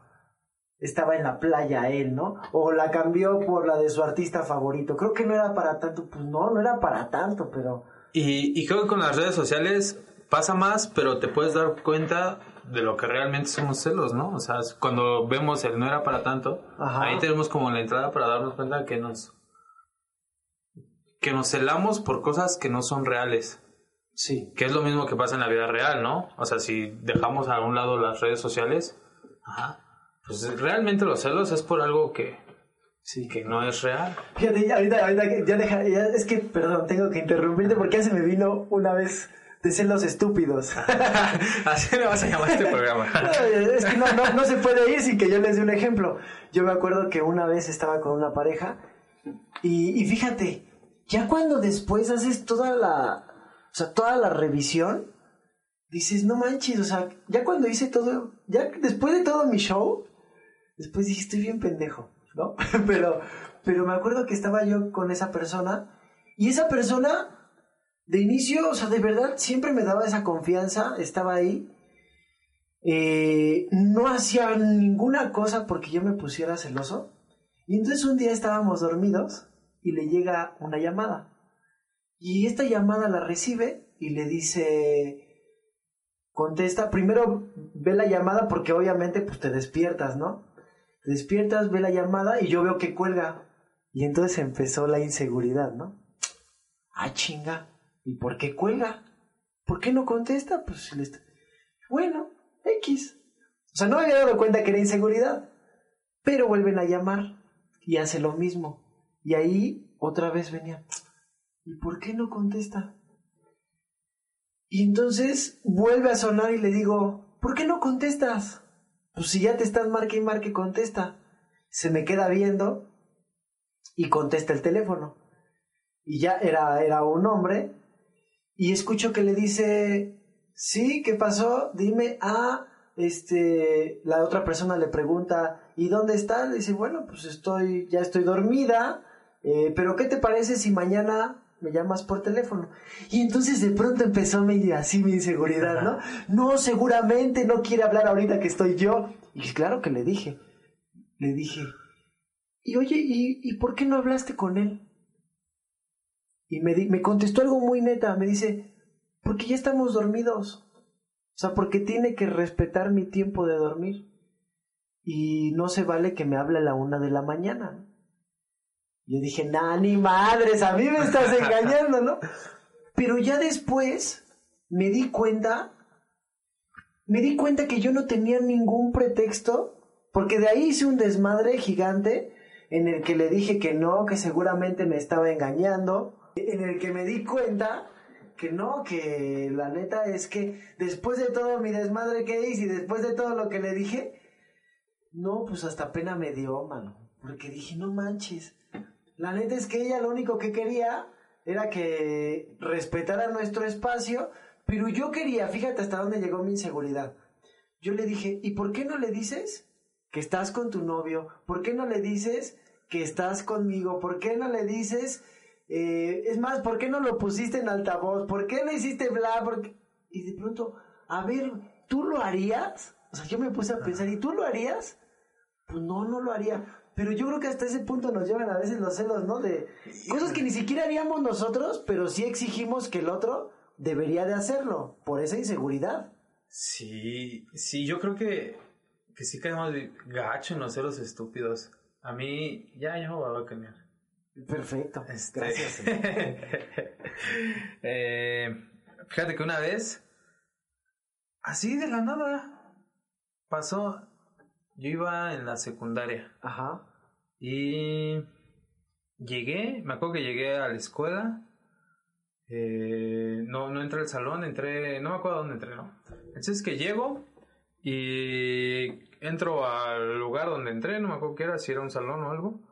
estaba en la playa él, ¿no? O la cambió por la de su artista favorito. Creo que no era para tanto, pues no, no era para tanto, pero Y, y creo que con las redes sociales pasa más, pero te puedes dar cuenta de lo que realmente son los celos, ¿no? O sea, cuando vemos el no era para tanto, Ajá. ahí tenemos como la entrada para darnos cuenta que nos que nos celamos por cosas que no son reales, sí. que es lo mismo que pasa en la vida real, ¿no? O sea, si dejamos a un lado las redes sociales, ajá, pues realmente los celos es por algo que, Sí. que no es real. Fíjate, ahorita, ahorita ya deja, ya- es que, perdón, tengo que interrumpirte porque ya se me vino una vez de celos estúpidos. [laughs] Así le vas a llamar este programa. es que no, no, no se puede ir sin que yo les dé un ejemplo. Yo me acuerdo que una vez estaba con una pareja y, y fíjate, ya cuando después haces toda la, o sea, toda la revisión, dices, no manches, o sea, ya cuando hice todo, ya después de todo mi show, después dije, estoy bien pendejo, ¿no? [laughs] pero, pero me acuerdo que estaba yo con esa persona y esa persona, de inicio, o sea, de verdad, siempre me daba esa confianza, estaba ahí. Eh, no hacía ninguna cosa porque yo me pusiera celoso. Y entonces un día estábamos dormidos y le llega una llamada. Y esta llamada la recibe y le dice, contesta, primero ve la llamada porque obviamente pues te despiertas, ¿no? Te despiertas, ve la llamada y yo veo que cuelga. Y entonces empezó la inseguridad, ¿no? Ah, chinga. ¿Y por qué cuelga? ¿Por qué no contesta? Pues si le está... Bueno, X. O sea, no había dado cuenta que era inseguridad. Pero vuelven a llamar y hace lo mismo. Y ahí otra vez venía. ¿Y por qué no contesta? Y entonces vuelve a sonar y le digo, ¿por qué no contestas? Pues si ya te estás marque y marque, contesta. Se me queda viendo y contesta el teléfono. Y ya era, era un hombre. Y escucho que le dice, sí, ¿qué pasó? Dime, ah, este, la otra persona le pregunta, ¿y dónde está? Le dice, bueno, pues estoy, ya estoy dormida, eh, pero ¿qué te parece si mañana me llamas por teléfono? Y entonces de pronto empezó medio así mi inseguridad, ¿no? No, seguramente no quiere hablar ahorita que estoy yo. Y claro que le dije, le dije, y oye, ¿y, y por qué no hablaste con él? Y me, me contestó algo muy neta, me dice, porque ya estamos dormidos. O sea, porque tiene que respetar mi tiempo de dormir. Y no se vale que me hable a la una de la mañana. Yo dije, nah, ni madres, a mí me estás engañando, ¿no? Pero ya después me di cuenta, me di cuenta que yo no tenía ningún pretexto, porque de ahí hice un desmadre gigante en el que le dije que no, que seguramente me estaba engañando, en el que me di cuenta que no, que la neta es que después de todo mi desmadre que hice y después de todo lo que le dije, no, pues hasta pena me dio, mano, porque dije, no manches. La neta es que ella lo único que quería era que respetara nuestro espacio, pero yo quería, fíjate hasta dónde llegó mi inseguridad. Yo le dije, ¿y por qué no le dices que estás con tu novio? ¿Por qué no le dices que estás conmigo? ¿Por qué no le dices, eh, es más, ¿por qué no lo pusiste en altavoz? ¿Por qué no hiciste bla? ¿Por Y de pronto, a ver, ¿tú lo harías? O sea, yo me puse a pensar, ¿y tú lo harías? Pues no, no lo haría. Pero yo creo que hasta ese punto nos llevan a veces los celos, ¿no? De cosas que ni siquiera haríamos nosotros, pero sí exigimos que el otro debería de hacerlo, por esa inseguridad. Sí, sí, yo creo que, que sí caemos gacho en los celos estúpidos. A mí, ya, ya me voy a cambiar. Perfecto, Este, gracias. [laughs] eh, fíjate que una vez, así de la nada, pasó, yo iba en la secundaria Ajá, y llegué, me acuerdo que llegué a la escuela, eh, no, no entré al salón, entré, no me acuerdo dónde entré, ¿no? Entonces que llego y entro al lugar donde entré, no me acuerdo qué era, si era un salón o algo,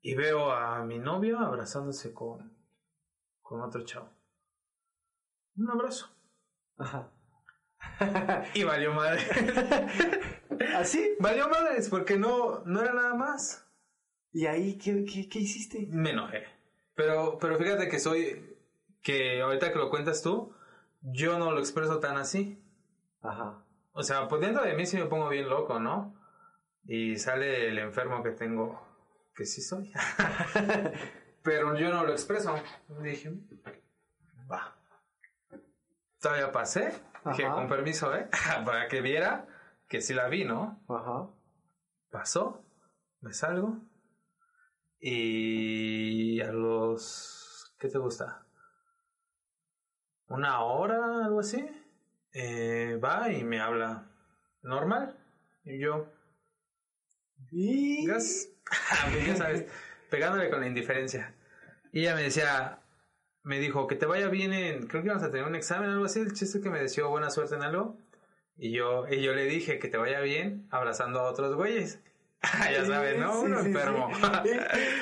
y veo a mi novio abrazándose con, con otro chavo. Un abrazo. ajá. [laughs] Y valió madre. [laughs] ¿Así? valió madres porque no, no era nada más. ¿Y ahí qué, qué, qué hiciste? Me enojé. Pero, pero fíjate que soy, que ahorita que lo cuentas tú, yo no lo expreso tan así. Ajá. O sea, pues dentro de mí sí me pongo bien loco, ¿no? Y sale el enfermo que tengo, que sí soy. [laughs] pero yo no lo expreso. Dije, va. Todavía pasé. Dije, Ajá. con permiso, ¿eh? [laughs] Para que viera que sí la vi, ¿no? Ajá. Pasó, me salgo. Y a los... ¿Qué te gusta? Una hora, algo así. eh, va y me habla normal. Y yo, Y... [laughs] Pues ya sabes, pegándole con la indiferencia. Y ella me decía, me dijo que te vaya bien en, creo que íbamos a tener un examen o algo así, el chiste que me deseó buena suerte en algo. Y yo, y yo le dije que te vaya bien abrazando a otros güeyes. [laughs] ya sabes, ¿no? Sí, Uno sí, sí. enfermo.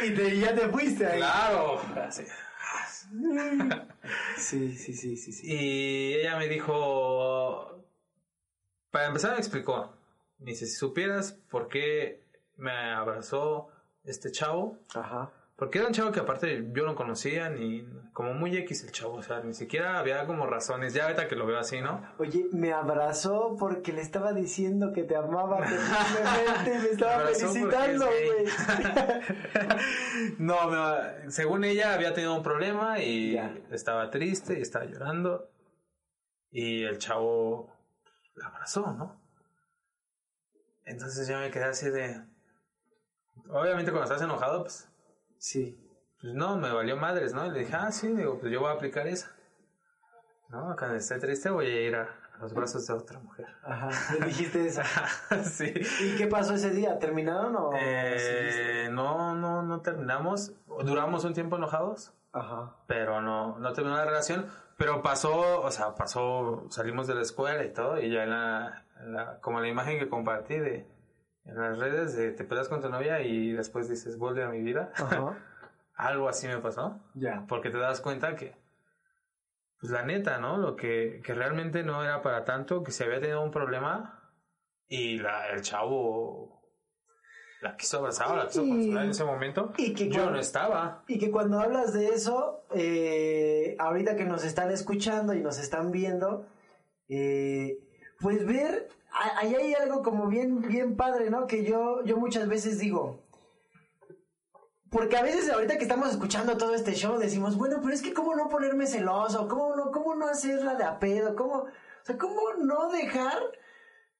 Y, y te- ya te fuiste ahí. claro. Así. [laughs] Sí, sí, sí, sí, sí. Y ella me dijo, para empezar me explicó, me dice, si supieras por qué me abrazó este chavo, Ajá. porque era un chavo que aparte yo no conocía, ni como muy X el chavo, o sea, ni siquiera había como razones, ya ahorita que lo veo así, ¿no? Oye, me abrazó porque le estaba diciendo que te amaba [laughs] terriblemente, me estaba felicitando, güey. [laughs] no, me- según ella había tenido un problema y Ya. estaba triste y estaba llorando. Y el chavo la abrazó, ¿no? Entonces yo me quedé así de... Obviamente cuando estás enojado, pues, Sí. pues no, me valió madres, ¿no? Y le dije, ah, sí, digo, pues yo voy a aplicar esa. No, cuando esté triste voy a ir a, a los brazos de otra mujer. Ajá. Le dijiste eso. [laughs] sí. ¿Y qué pasó ese día? ¿Terminaron o? Eh, no, no, no terminamos. Duramos un tiempo enojados, Ajá. pero no, no terminó la relación. Pero pasó, o sea, pasó, salimos de la escuela y todo, y ya en la, en la- como la imagen que compartí de, en las redes de te peleas con tu novia y después dices, vuelve a mi vida. Ajá. [laughs] Algo así me pasó, Ya. porque te das cuenta que, pues la neta, ¿no? Lo que, que realmente no era para tanto, que se había tenido un problema y la, el chavo la quiso abrazar, la quiso consolar en ese momento. y que yo cuando- no estaba. Y que cuando hablas de eso, eh, ahorita que nos están escuchando y nos están viendo, eh, pues ver, ahí hay algo como bien, bien padre, ¿no? Que yo, yo muchas veces digo, porque a veces ahorita que estamos escuchando todo este show decimos, bueno, pero es que cómo no ponerme celoso, cómo no, cómo no hacerla de a pedo, cómo, o sea, cómo no dejar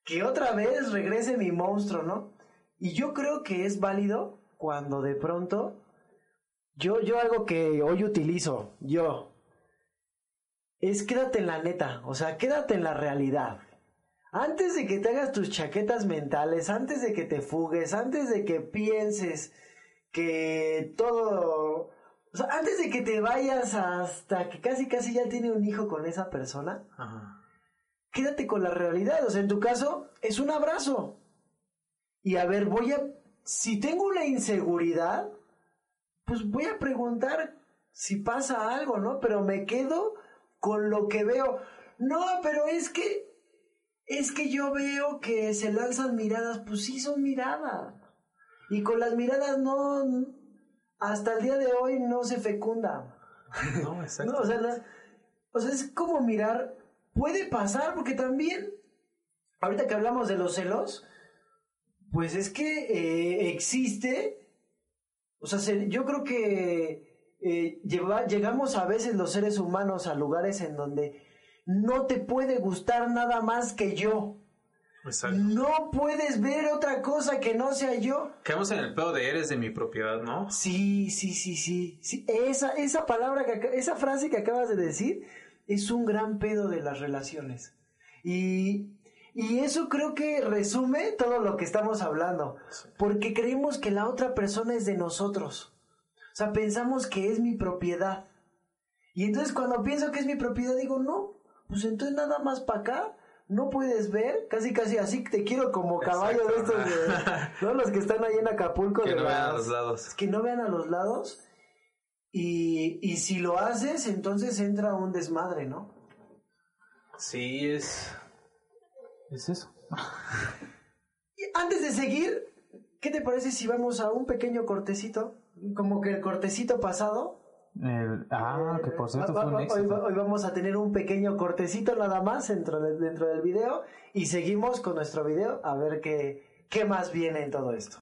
que otra vez regrese mi monstruo, ¿no? Y yo creo que es válido cuando de pronto Yo, yo algo que hoy utilizo, yo, es quédate en la neta, o sea, quédate en la realidad. Antes de que te hagas tus chaquetas mentales, antes de que te fugues, antes de que pienses que todo... O sea, antes de que te vayas hasta que casi casi ya tiene un hijo con esa persona, Ajá. quédate con la realidad. O sea, en tu caso, es un abrazo. Y a ver, voy a... Si tengo una inseguridad, pues voy a preguntar si pasa algo, ¿no? Pero me quedo con lo que veo. No, pero es que... Es que yo veo que se lanzan miradas, pues sí son miradas. Y con las miradas no... Hasta el día de hoy no se fecunda. [laughs] No, exacto. No, o sea, la- o sea, es como mirar, puede pasar, porque también, ahorita que hablamos de los celos, pues es que eh, existe, o sea, se- yo creo que eh, lleva- llegamos a veces los seres humanos a lugares en donde no te puede gustar nada más que yo. Exacto. No puedes ver otra cosa que no sea yo. Quedamos en el pedo de eres de mi propiedad, ¿no? Sí, sí, sí, sí. sí. Esa, esa palabra, que, esa frase que acabas de decir es un gran pedo de las relaciones. Y, y eso creo que resume todo lo que estamos hablando. Porque creemos que la otra persona es de nosotros. O sea, pensamos que es mi propiedad. Y entonces cuando pienso que es mi propiedad digo, no, pues entonces nada más para acá. No puedes ver, casi casi así te quiero como caballo de estos, de, ¿no? Los que están ahí en Acapulco. Que de no vean a las- los lados. que no vean a los lados y, y si lo haces entonces entra un desmadre, ¿no? Sí, es. Es eso. [laughs] Y antes de seguir, ¿qué te parece si vamos a un pequeño cortecito? Como que el cortecito pasado. El- ah, que por cierto fue un hoy, va- éxito. hoy vamos a tener un pequeño cortecito nada más dentro, de- dentro del video y seguimos con nuestro video a ver qué, qué más viene en todo esto.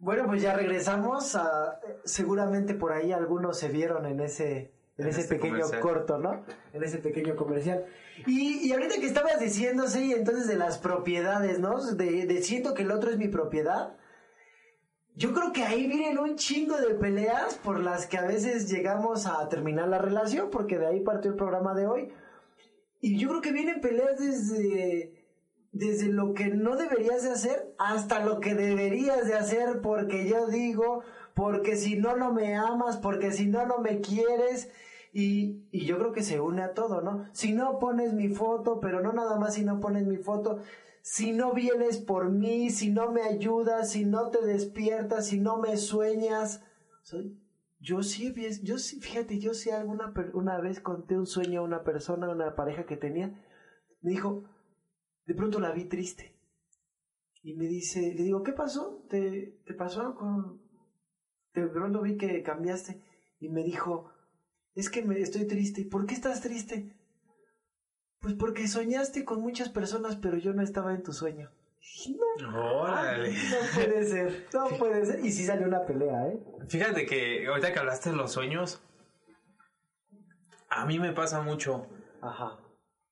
Bueno, pues ya regresamos. A, seguramente por ahí algunos se vieron en ese, en En ese este pequeño comercial. corto, ¿no? En ese pequeño comercial. Y, y ahorita que estabas diciendo, sí, entonces de las propiedades, ¿no? De, de siento que el otro es mi propiedad. Yo creo que ahí vienen un chingo de peleas por las que a veces llegamos a terminar la relación, porque de ahí partió el programa de hoy. Y yo creo que vienen peleas desde, desde lo que no deberías de hacer hasta lo que deberías de hacer porque yo digo, porque si no, no me amas, porque si no, no me quieres. Y, y yo creo que se une a todo, ¿no? Si no pones mi foto, pero no nada más si no pones mi foto, si no vienes por mí, si no me ayudas, si no te despiertas, si no me sueñas. Sea, yo sí, yo sí, fíjate, yo sí alguna una vez conté un sueño a una persona, a una pareja que tenía. Me dijo, de pronto la vi triste. Y me dice, le digo, ¿qué pasó? ¿Te, te pasó algo? De pronto vi que cambiaste. Y me dijo, es que me estoy triste. ¿Por qué estás triste? Pues porque soñaste con muchas personas, pero yo no estaba en tu sueño. No, Órale. no puede ser, no puede ser. Y sí salió una pelea, ¿eh? Fíjate que ahorita que hablaste de los sueños, a mí me pasa mucho. Ajá.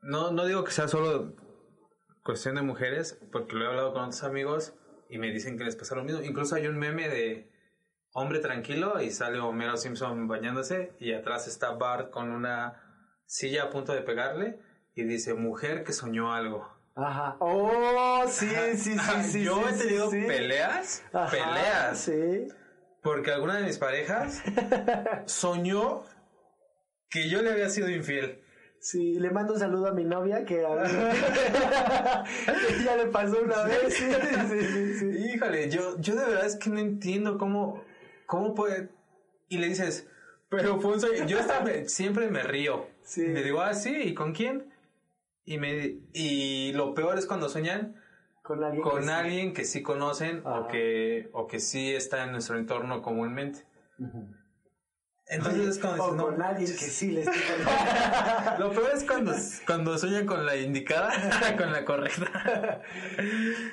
No, no digo que sea solo cuestión de mujeres, porque lo he hablado con otros amigos y me dicen que les pasa lo mismo. Incluso hay un meme de hombre tranquilo y sale Homero Simpson bañándose y atrás está Bart con una silla a punto de pegarle y dice mujer que soñó algo. Ajá. Oh, sí, sí, sí, sí. Yo sí, he sí, tenido sí. peleas, Ajá, peleas, Sí. porque alguna de mis parejas [laughs] soñó que yo le había sido infiel. Sí, le mando un saludo a mi novia que a [laughs] [laughs] ya le pasó una vez. [laughs] Sí, sí, sí. Híjole, yo, yo de verdad es que no entiendo cómo, cómo puede... Y le dices, pero sueño. Yo me- siempre me río. Le digo, ah, sí, ¿y con quién? Y, me, y lo peor es cuando sueñan Con alguien. que con sí. alguien que sí conocen Ajá. o que, o que sí está en nuestro entorno comúnmente. Entonces es o no, con alguien que sí le estoy [laughs] Lo peor es cuando, cuando sueñan con la indicada, [laughs] con la correcta.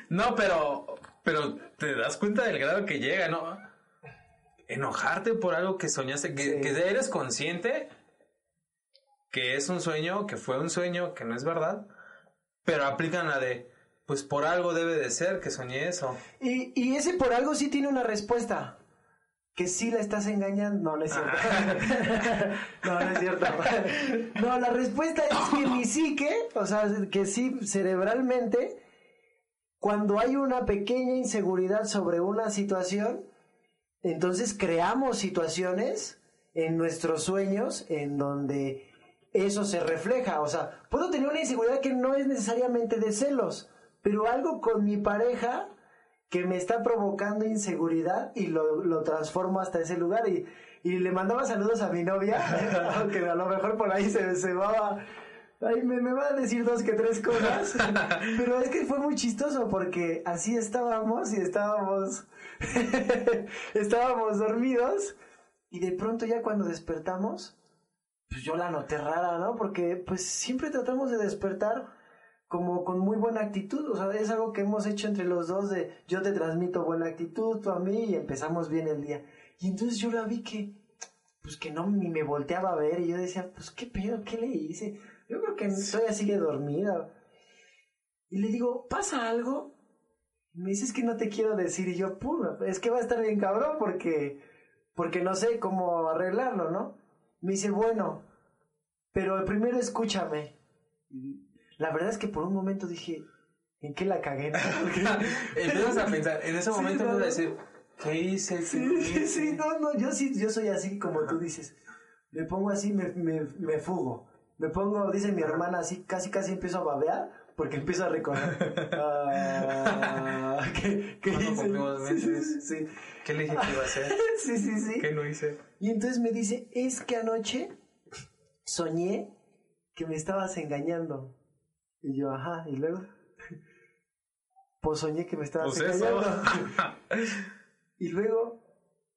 No, pero, pero te das cuenta del grado que llega, ¿no? Enojarte por algo que soñaste, que, Sí. que eres consciente que es un sueño, que fue un sueño, que no es verdad, pero aplican la de, pues por algo debe de ser que soñé eso. Y, y ese por algo sí tiene una respuesta. Que sí la estás engañando. No, no es cierto. [laughs] no, no es cierto. No, la respuesta es que mi psique, o sea, que sí, cerebralmente, cuando hay una pequeña inseguridad sobre una situación, entonces creamos situaciones en nuestros sueños en donde eso se refleja. O sea, puedo tener una inseguridad que no es necesariamente de celos, pero algo con mi pareja que me está provocando inseguridad y lo, lo transformo hasta ese lugar. Y, y le mandaba saludos a mi novia, [laughs] aunque a lo mejor por ahí se, se va. A... Ay, me, me va a decir dos que tres cosas, [laughs] pero es que fue muy chistoso porque así estábamos y estábamos, [laughs] estábamos dormidos. Y de pronto ya cuando despertamos, pues yo la noté rara, ¿no? Porque pues siempre tratamos de despertar como con muy buena actitud, o sea, es algo que hemos hecho entre los dos de yo te transmito buena actitud, tú a mí y empezamos bien el día. Y entonces yo la vi que pues que no ni me volteaba a ver y yo decía, pues qué pedo, ¿qué le hice? Yo creo que todavía sigue dormida. Y le digo, ¿pasa algo? Y me dices que no te quiero decir y yo, pum, es que va a estar bien cabrón porque porque no sé cómo arreglarlo, ¿no? Me dice, bueno, pero primero escúchame. La verdad es que por un momento dije, ¿en qué la cagué? [laughs] no? [laughs] Empiezas a pensar, en ese Sí, momento no, empiezas a no. decir, ¿qué hice? ¿Qué Sí, [laughs] no sí, hice?". sí, no, no, yo sí, yo soy así como tú dices. Me pongo así, me, me, me fugo. Me pongo, dice mi hermana, así, casi casi empiezo a babear porque empiezo a recordar. Ah, ¿Qué, qué ¿Cuándo hice? cumplimos Sí, meses? sí, ¿Qué le dije que iba a hacer? sí, sí, sí. ¿Qué no hice? Y entonces me dice, es que anoche soñé que me estabas engañando. Y yo, ajá, y luego. [laughs] Pues soñé que me estabas Pues. [laughs] Y luego,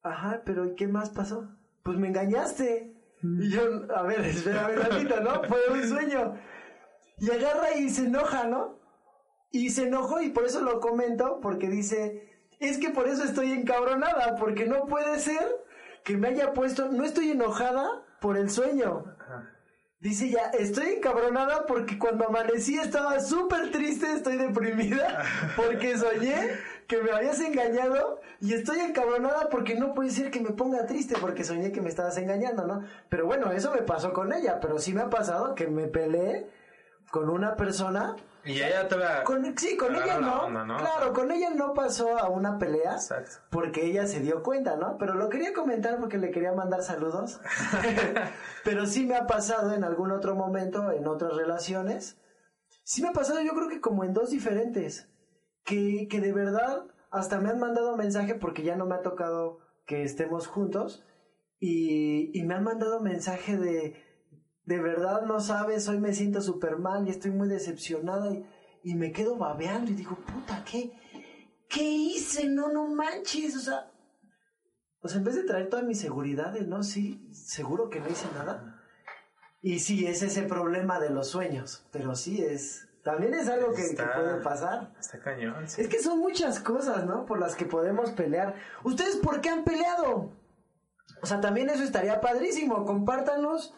ajá, pero ¿y qué más pasó? Pues me engañaste. Y yo, a ver, espérame tantito, ¿no? [laughs] Fue un sueño. Y agarra y se enoja, ¿no? Y se enojó y por eso lo comento, porque dice, es que por eso estoy encabronada, porque no puede ser que me haya puesto, no estoy enojada por el sueño. Dice ya, estoy encabronada porque cuando amanecí estaba súper triste, estoy deprimida, [laughs] porque soñé que me habías engañado y estoy encabronada porque no puede ser que me ponga triste porque soñé que me estabas engañando, ¿no? Pero bueno, eso me pasó con ella, pero sí me ha pasado que me peleé con una persona. Y ella te la... Con, sí, con ella la no. onda, ¿no? Claro, con ella no pasó a una pelea Exacto. porque ella se dio cuenta, ¿no? Pero lo quería comentar porque le quería mandar saludos. [laughs] Pero sí me ha pasado en algún otro momento, en otras relaciones. Sí me ha pasado yo creo que como en dos diferentes. Que, que de verdad hasta me han mandado mensaje porque ya no me ha tocado que estemos juntos. Y, y me han mandado mensaje de, de verdad no sabes, hoy me siento súper mal y estoy muy decepcionada y, y me quedo babeando y digo, puta, ¿qué? ¿Qué hice? No, no manches, o sea, o sea, en vez de traer toda mi seguridad, de no, sí, seguro que no hice nada. Y sí, es ese problema de los sueños, pero sí es, también es algo que, que puede pasar. Está cañón. sí. Es que son muchas cosas, ¿no? Por las que podemos pelear. ¿Ustedes por qué han peleado? O sea, también eso estaría padrísimo. Compártanos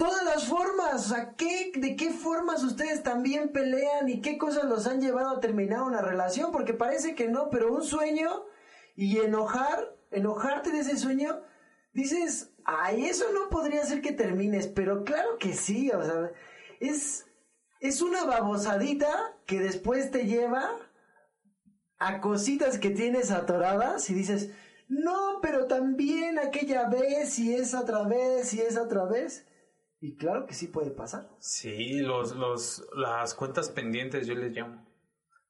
todas las formas. Sea, ¿qué, ¿de qué formas ustedes también pelean y qué cosas los han llevado a terminar una relación? Porque parece que no, pero un sueño y enojar, enojarte de ese sueño, dices, ay, eso no podría ser que termines, pero claro que sí, o sea, es, es una babosadita que después te lleva a cositas que tienes atoradas y dices, no, pero también aquella vez y esa otra vez y esa otra vez. Y claro que sí puede pasar. Sí, los, los, las cuentas pendientes yo les llamo.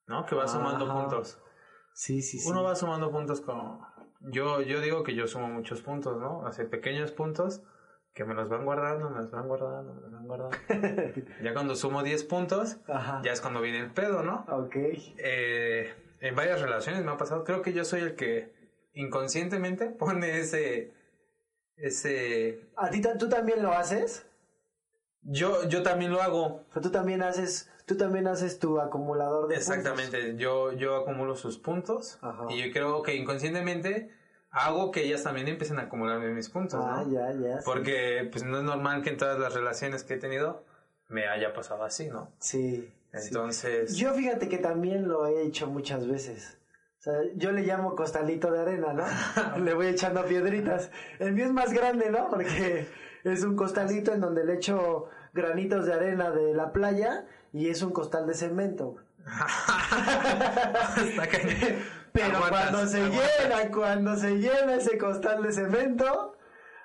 ¿No? Que va sumando Ajá. puntos. Sí, sí, sí. Uno va sumando puntos con... Yo, yo digo que yo sumo muchos puntos, ¿no? Hace pequeños puntos que me los van guardando, me los van guardando, me los van guardando. [laughs] ya cuando sumo 10 puntos, Ajá. ya es cuando viene el pedo, ¿no? Ok. Eh, en varias relaciones me ha pasado. Creo que yo soy el que inconscientemente pone ese ese... ¿A ti tú también lo haces? Yo, yo también lo hago. O sea, tú también haces, tú también haces tu acumulador de puntos. Exactamente, yo, yo acumulo sus puntos Ajá. y yo creo que inconscientemente hago que ellas también empiecen a acumularme mis puntos, Ah, ¿no? ya, ya. sí. Porque pues no es normal que en todas las relaciones que he tenido me haya pasado así, ¿no? Sí. sí. Entonces, Yo fíjate que también lo he hecho muchas veces. O sea, yo le llamo costalito de arena, ¿no? [laughs] le voy echando piedritas. El mío es más grande, ¿no? Porque es un costalito en donde le echo granitos de arena de la playa y es un costal de cemento. [laughs] Pero Aguantas, cuando se aguantas. llena, cuando se llena ese costal de cemento,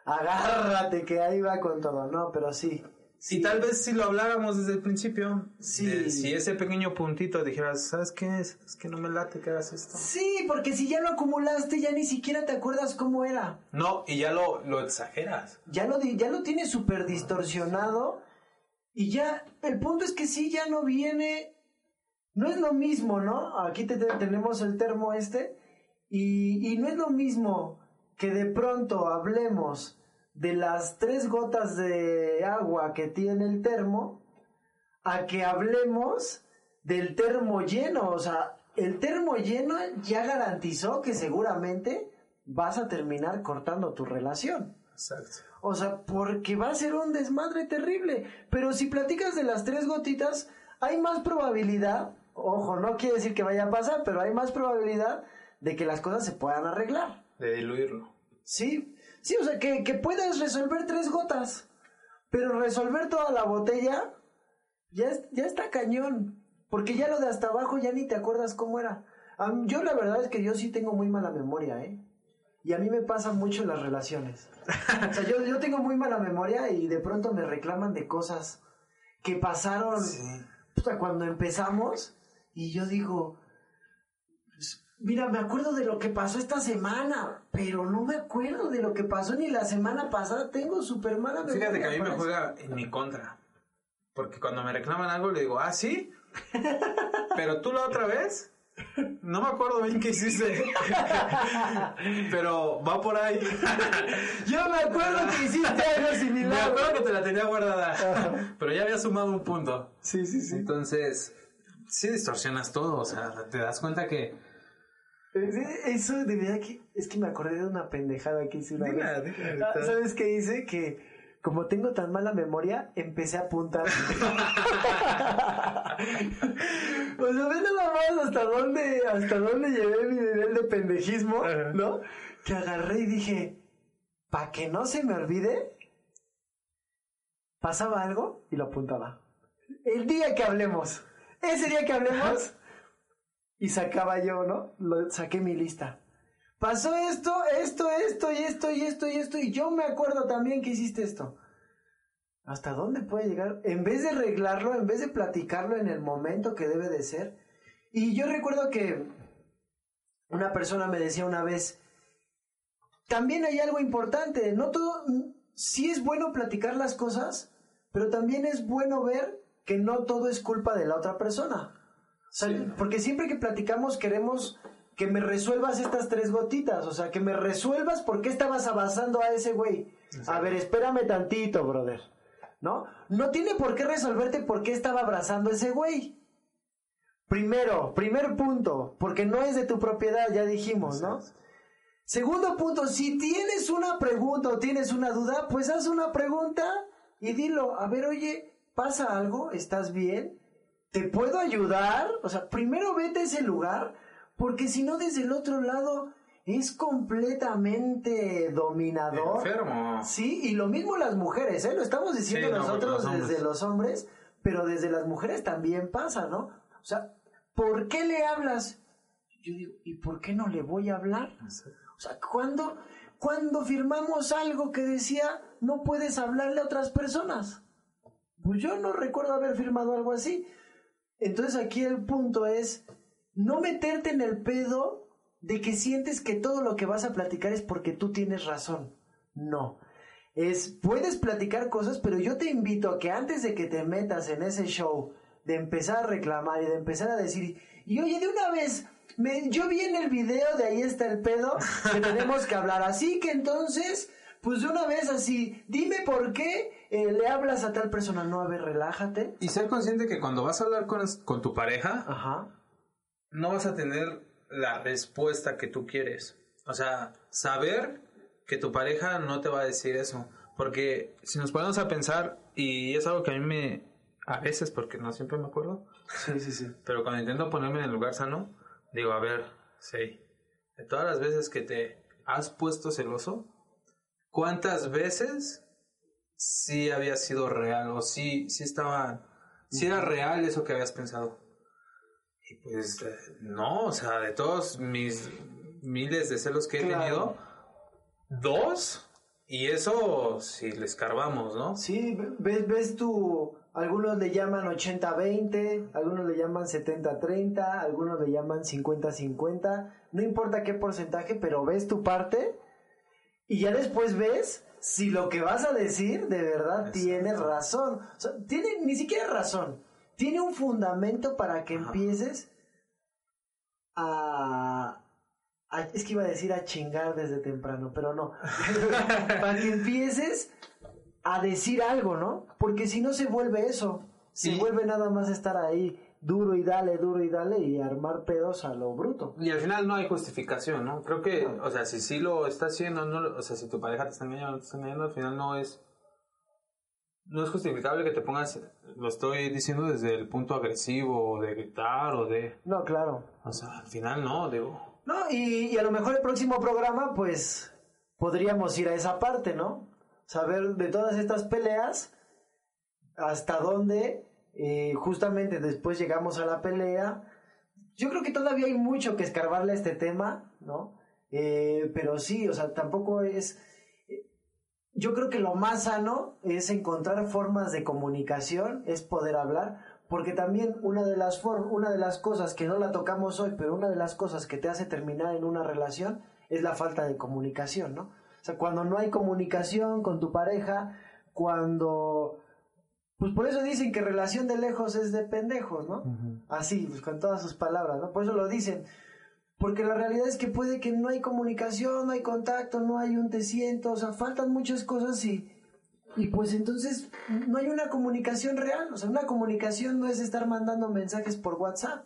agárrate que ahí va con todo, ¿no? Pero sí. Si tal vez si lo habláramos desde el principio, Sí. de- si ese pequeño puntito dijeras, ¿sabes qué es? Es que no me late que hagas esto. Sí, porque si ya lo acumulaste, ya ni siquiera te acuerdas cómo era. No, y ya lo, lo exageras. ya lo, ya lo tiene súper distorsionado y ya, el punto es que sí, ya no viene, no es lo mismo, ¿no? Aquí te- te- tenemos el termo este y, y no es lo mismo que de pronto hablemos de las tres gotas de agua que tiene el termo a que hablemos del termo lleno, o sea, el termo lleno ya garantizó que seguramente vas a terminar cortando tu relación. Exacto. O sea, porque va a ser un desmadre terrible. Pero si platicas de las tres gotitas, hay más probabilidad, ojo, no quiere decir que vaya a pasar, pero hay más probabilidad de que las cosas se puedan arreglar. De diluirlo. Sí, sí, o sea, que, que puedas resolver tres gotas, pero resolver toda la botella ya, es- ya está cañón. Porque ya lo de hasta abajo ya ni te acuerdas cómo era. Yo la verdad es que yo sí tengo muy mala memoria, ¿eh? Y a mí me pasa mucho en las relaciones. O sea, yo, yo tengo muy mala memoria y de pronto me reclaman de cosas que pasaron puta, cuando empezamos y yo digo, mira, me acuerdo de lo que pasó esta semana, pero no me acuerdo de lo que pasó ni la semana pasada. Tengo súper mala memoria. Fíjate que a mí me juega en mi contra. Porque cuando me reclaman algo le digo, ah, sí. [laughs] Pero tú la otra vez, no me acuerdo bien qué hiciste. [laughs] Pero va por ahí. [laughs] Yo me acuerdo que hiciste algo Me similar. acuerdo que te la tenía guardada. Pero ya había sumado un punto. Sí, sí, sí. Entonces, sí distorsionas todo. O sea, te das cuenta que. Eso de verdad que es que me acordé de una pendejada que hice una Dila, vez. dila, Ah. ¿Sabes qué hice? Que como tengo tan mala memoria, empecé a apuntar. [laughs] o sea, ve nada más hasta dónde, hasta dónde llevé mi nivel de pendejismo, Ajá. ¿no? Que agarré y dije, para que no se me olvide, pasaba algo y lo apuntaba. El día que hablemos, ese día que hablemos, y sacaba yo, ¿no? Lo, saqué mi lista. Pasó esto, esto, esto y esto y esto y esto y yo me acuerdo también que hiciste esto. ¿Hasta dónde puede llegar? En vez de arreglarlo, en vez de platicarlo en el momento que debe de ser. Y yo recuerdo que una persona me decía una vez, también hay algo importante, no todo, sí es bueno platicar las cosas, pero también es bueno ver que no todo es culpa de la otra persona. Porque siempre que platicamos queremos que me resuelvas estas tres gotitas, o sea, que me resuelvas por qué estabas abrazando a ese güey. A ver, espérame tantito, brother. ¿No? No tiene por qué resolverte por qué estaba abrazando a ese güey. Primero, primer punto, porque no es de tu propiedad, ya dijimos, ¿no? Segundo punto, si tienes una pregunta o tienes una duda, pues haz una pregunta y dilo, a ver, oye, ¿pasa algo? ¿Estás bien? ¿Te puedo ayudar? O sea, primero vete a ese lugar, porque si no desde el otro lado es completamente dominador. Enfermo. Sí, y lo mismo las mujeres, ¿eh? Lo estamos diciendo Sí, no, nosotros los desde los hombres, pero desde las mujeres también pasa, ¿no? O sea, ¿por qué le hablas? Yo digo, ¿y por qué no le voy a hablar? O sea, ¿cuándo, cuando firmamos algo que decía no puedes hablarle a otras personas? Pues yo no recuerdo haber firmado algo así. Entonces aquí el punto es no meterte en el pedo de que sientes que todo lo que vas a platicar es porque tú tienes razón. No. Es, puedes platicar cosas, pero yo te invito a que antes de que te metas en ese show, de empezar a reclamar y de empezar a decir, y oye, de una vez, me, yo vi en el video, de ahí está el pedo, que tenemos que hablar. Así que entonces, pues de una vez así, dime por qué eh, le hablas a tal persona. No, a ver, relájate. Y ser consciente que cuando vas a hablar con, con tu pareja, Ajá. no vas a tener la respuesta que tú quieres. O sea, saber que tu pareja no te va a decir eso. Porque si nos ponemos a pensar, y es algo que a mí me... A veces, porque no siempre me acuerdo, Sí, sí, sí. pero cuando intento ponerme en el lugar sano, digo, a ver, sí, de todas las veces que te has puesto celoso, ¿cuántas veces sí había sido real o sí, sí estaba, sí era real eso que habías pensado? Y pues eh, no, o sea, de todos mis miles de celos que he Claro. tenido, dos, y eso si le escarbamos, ¿no? Sí, ves, ves tú, algunos le llaman 80-20, algunos le llaman 70-30, algunos le llaman 50-50, no importa qué porcentaje, pero ves tu parte y ya después ves si lo que vas a decir de verdad Exacto. tiene razón. O sea, tiene ni siquiera razón, tiene un fundamento para que Ajá. empieces a, a- Es que iba a decir a chingar desde temprano, pero no. [laughs] para que empieces a decir algo, ¿no? Porque si no se vuelve eso, se Sí. vuelve nada más estar ahí duro y dale, duro y dale y armar pedos a lo bruto. Y al final no hay justificación, ¿no? Creo que, o sea, si sí lo está haciendo, no, o sea, si tu pareja te está engañando, no te está engañando, al final no es, no es justificable que te pongas, lo estoy diciendo desde el punto agresivo, o de gritar, o de, No, claro. o sea, al final no, digo, No, y, y a lo mejor el próximo programa, pues, podríamos ir a esa parte, ¿no? Saber de todas estas peleas, hasta dónde eh, justamente después llegamos a la pelea. Yo creo que todavía hay mucho que escarbarle a este tema, ¿no? Eh, pero sí, o sea, tampoco es... Yo creo que lo más sano es encontrar formas de comunicación, es poder hablar, porque también una de las una de las cosas que no la tocamos hoy, pero una de las cosas que te hace terminar en una relación es la falta de comunicación, ¿no? O sea, cuando no hay comunicación con tu pareja, cuando pues por eso dicen que relación de lejos es de pendejos, ¿no? Así, pues con todas sus palabras, ¿no? Por eso lo dicen. Porque la realidad es que puede que no hay comunicación, no hay contacto, no hay un te siento, o sea, faltan muchas cosas y, y pues entonces no hay una comunicación real. O sea, una comunicación no es estar mandando mensajes por WhatsApp,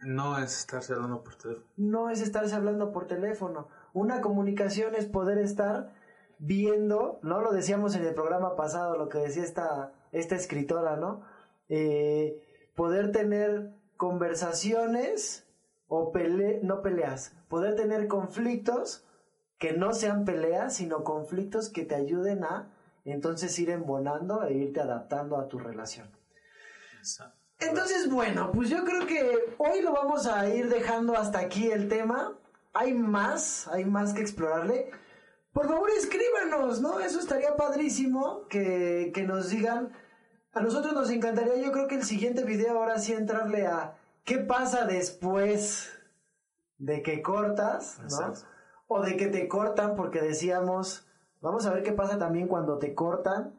no es estarse hablando por teléfono. no es estarse hablando por teléfono. Una comunicación es poder estar viendo, ¿no? Lo decíamos en el programa pasado, lo que decía esta, esta escritora, ¿no? Eh, poder tener conversaciones o pele no peleas, poder tener conflictos que no sean peleas, sino conflictos que te ayuden a entonces ir embonando e irte adaptando a tu relación. Entonces, bueno, pues yo creo que hoy lo vamos a ir dejando hasta aquí el tema. Hay más, hay más que explorarle. Por favor, escríbanos, ¿no? Eso estaría padrísimo que, que nos digan. A nosotros nos encantaría, yo creo que el siguiente video ahora sí entrarle a qué pasa después de que cortas, ¿no? O de que te cortan, porque decíamos, vamos a ver qué pasa también cuando te cortan.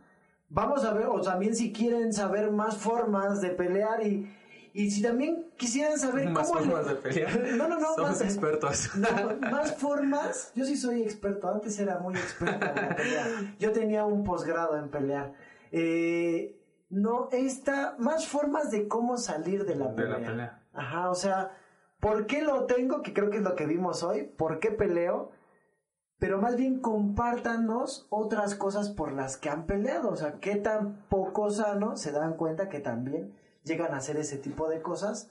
Vamos a ver, o también si quieren saber más formas de pelear y, y si también quisieran saber Más cómo... le- formas de pelear. [laughs] No, no, no. Somos más- expertos. [laughs] no, más formas. Yo sí soy experto. Antes era muy experto en la pelea. Yo tenía un posgrado en pelear. Eh, no, esta, más formas de cómo salir de la De pelea. la pelea. Ajá, o sea, ¿por qué lo tengo? Que creo que es lo que vimos hoy. ¿Por qué peleo? Pero más bien compártanos otras cosas por las que han peleado. O sea, qué tan poco sano se dan cuenta que también llegan a hacer ese tipo de cosas.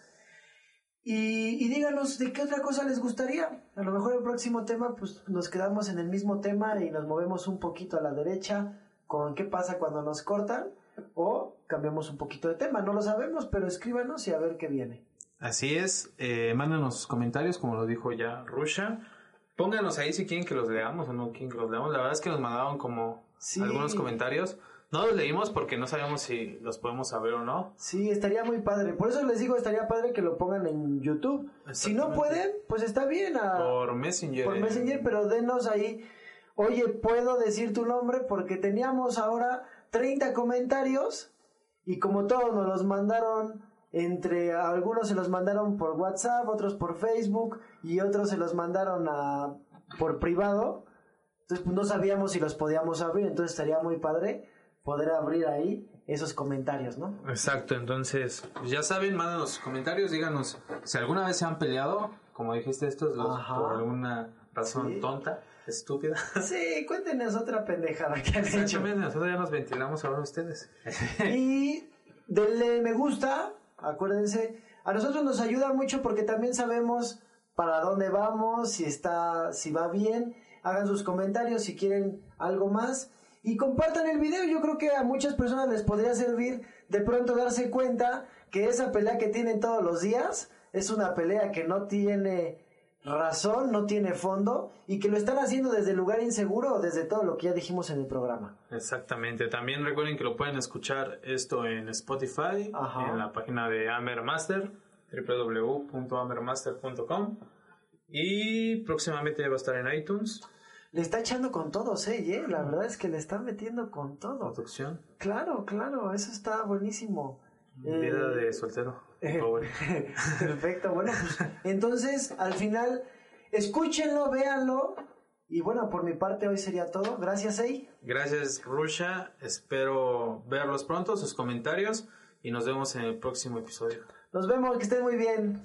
Y, y díganos de qué otra cosa les gustaría. A lo mejor el próximo tema, pues nos quedamos en el mismo tema y nos movemos un poquito a la derecha con qué pasa cuando nos cortan. O cambiamos un poquito de tema. No lo sabemos, pero escríbanos y a ver qué viene. Así es, eh, mándanos sus comentarios, como lo dijo ya Rusha. Pónganos ahí si quieren que los leamos o no quieren que los leamos. La verdad es que nos mandaron como Sí. algunos comentarios. No los leímos porque no sabíamos si los podemos saber o no. Sí, estaría muy padre. Por eso les digo, estaría padre que lo pongan en YouTube. Si no pueden, pues está bien. a- Por Messenger. por Messenger, pero denos ahí. Oye, ¿puedo decir tu nombre? Porque teníamos ahora 30 comentarios y como todos nos los mandaron entre algunos se los mandaron por WhatsApp, otros por Facebook y otros se los mandaron a por privado. Entonces pues, no sabíamos si los podíamos abrir, entonces estaría muy padre poder abrir ahí esos comentarios, ¿no? Exacto, entonces, pues ya saben, mándanos sus comentarios, díganos si alguna vez se han peleado, como dijiste, estos Ajá. por alguna razón Sí. tonta, estúpida. [laughs] Sí, cuéntenos otra pendejada que han hecho. Nosotros ya nos ventilamos ahora ustedes. Y denle me gusta, acuérdense, a nosotros nos ayuda mucho porque también sabemos para dónde vamos, si está, si va bien, hagan sus comentarios si quieren algo más y compartan el video. Yo creo que a muchas personas les podría servir de pronto darse cuenta que esa pelea que tienen todos los días es una pelea que no tiene razón, no tiene fondo y que lo están haciendo desde el lugar inseguro o desde todo lo que ya dijimos en el programa. Exactamente, también recuerden que lo pueden escuchar esto en Spotify, Ajá. en la página de Amber Master, www.ambermaster.com y próximamente va a estar en iTunes, Le está echando con todo, ¿eh? La verdad es que le está metiendo con todo. producción, Claro, claro, eso está buenísimo. Eh, vida de soltero. Pobre. [laughs] Perfecto, bueno, pues entonces al final escúchenlo, véanlo. Y bueno, por mi parte hoy sería todo. Gracias, Ey. Gracias Rusha, espero verlos pronto, sus comentarios y nos vemos en el próximo episodio. Nos vemos, que estén muy bien.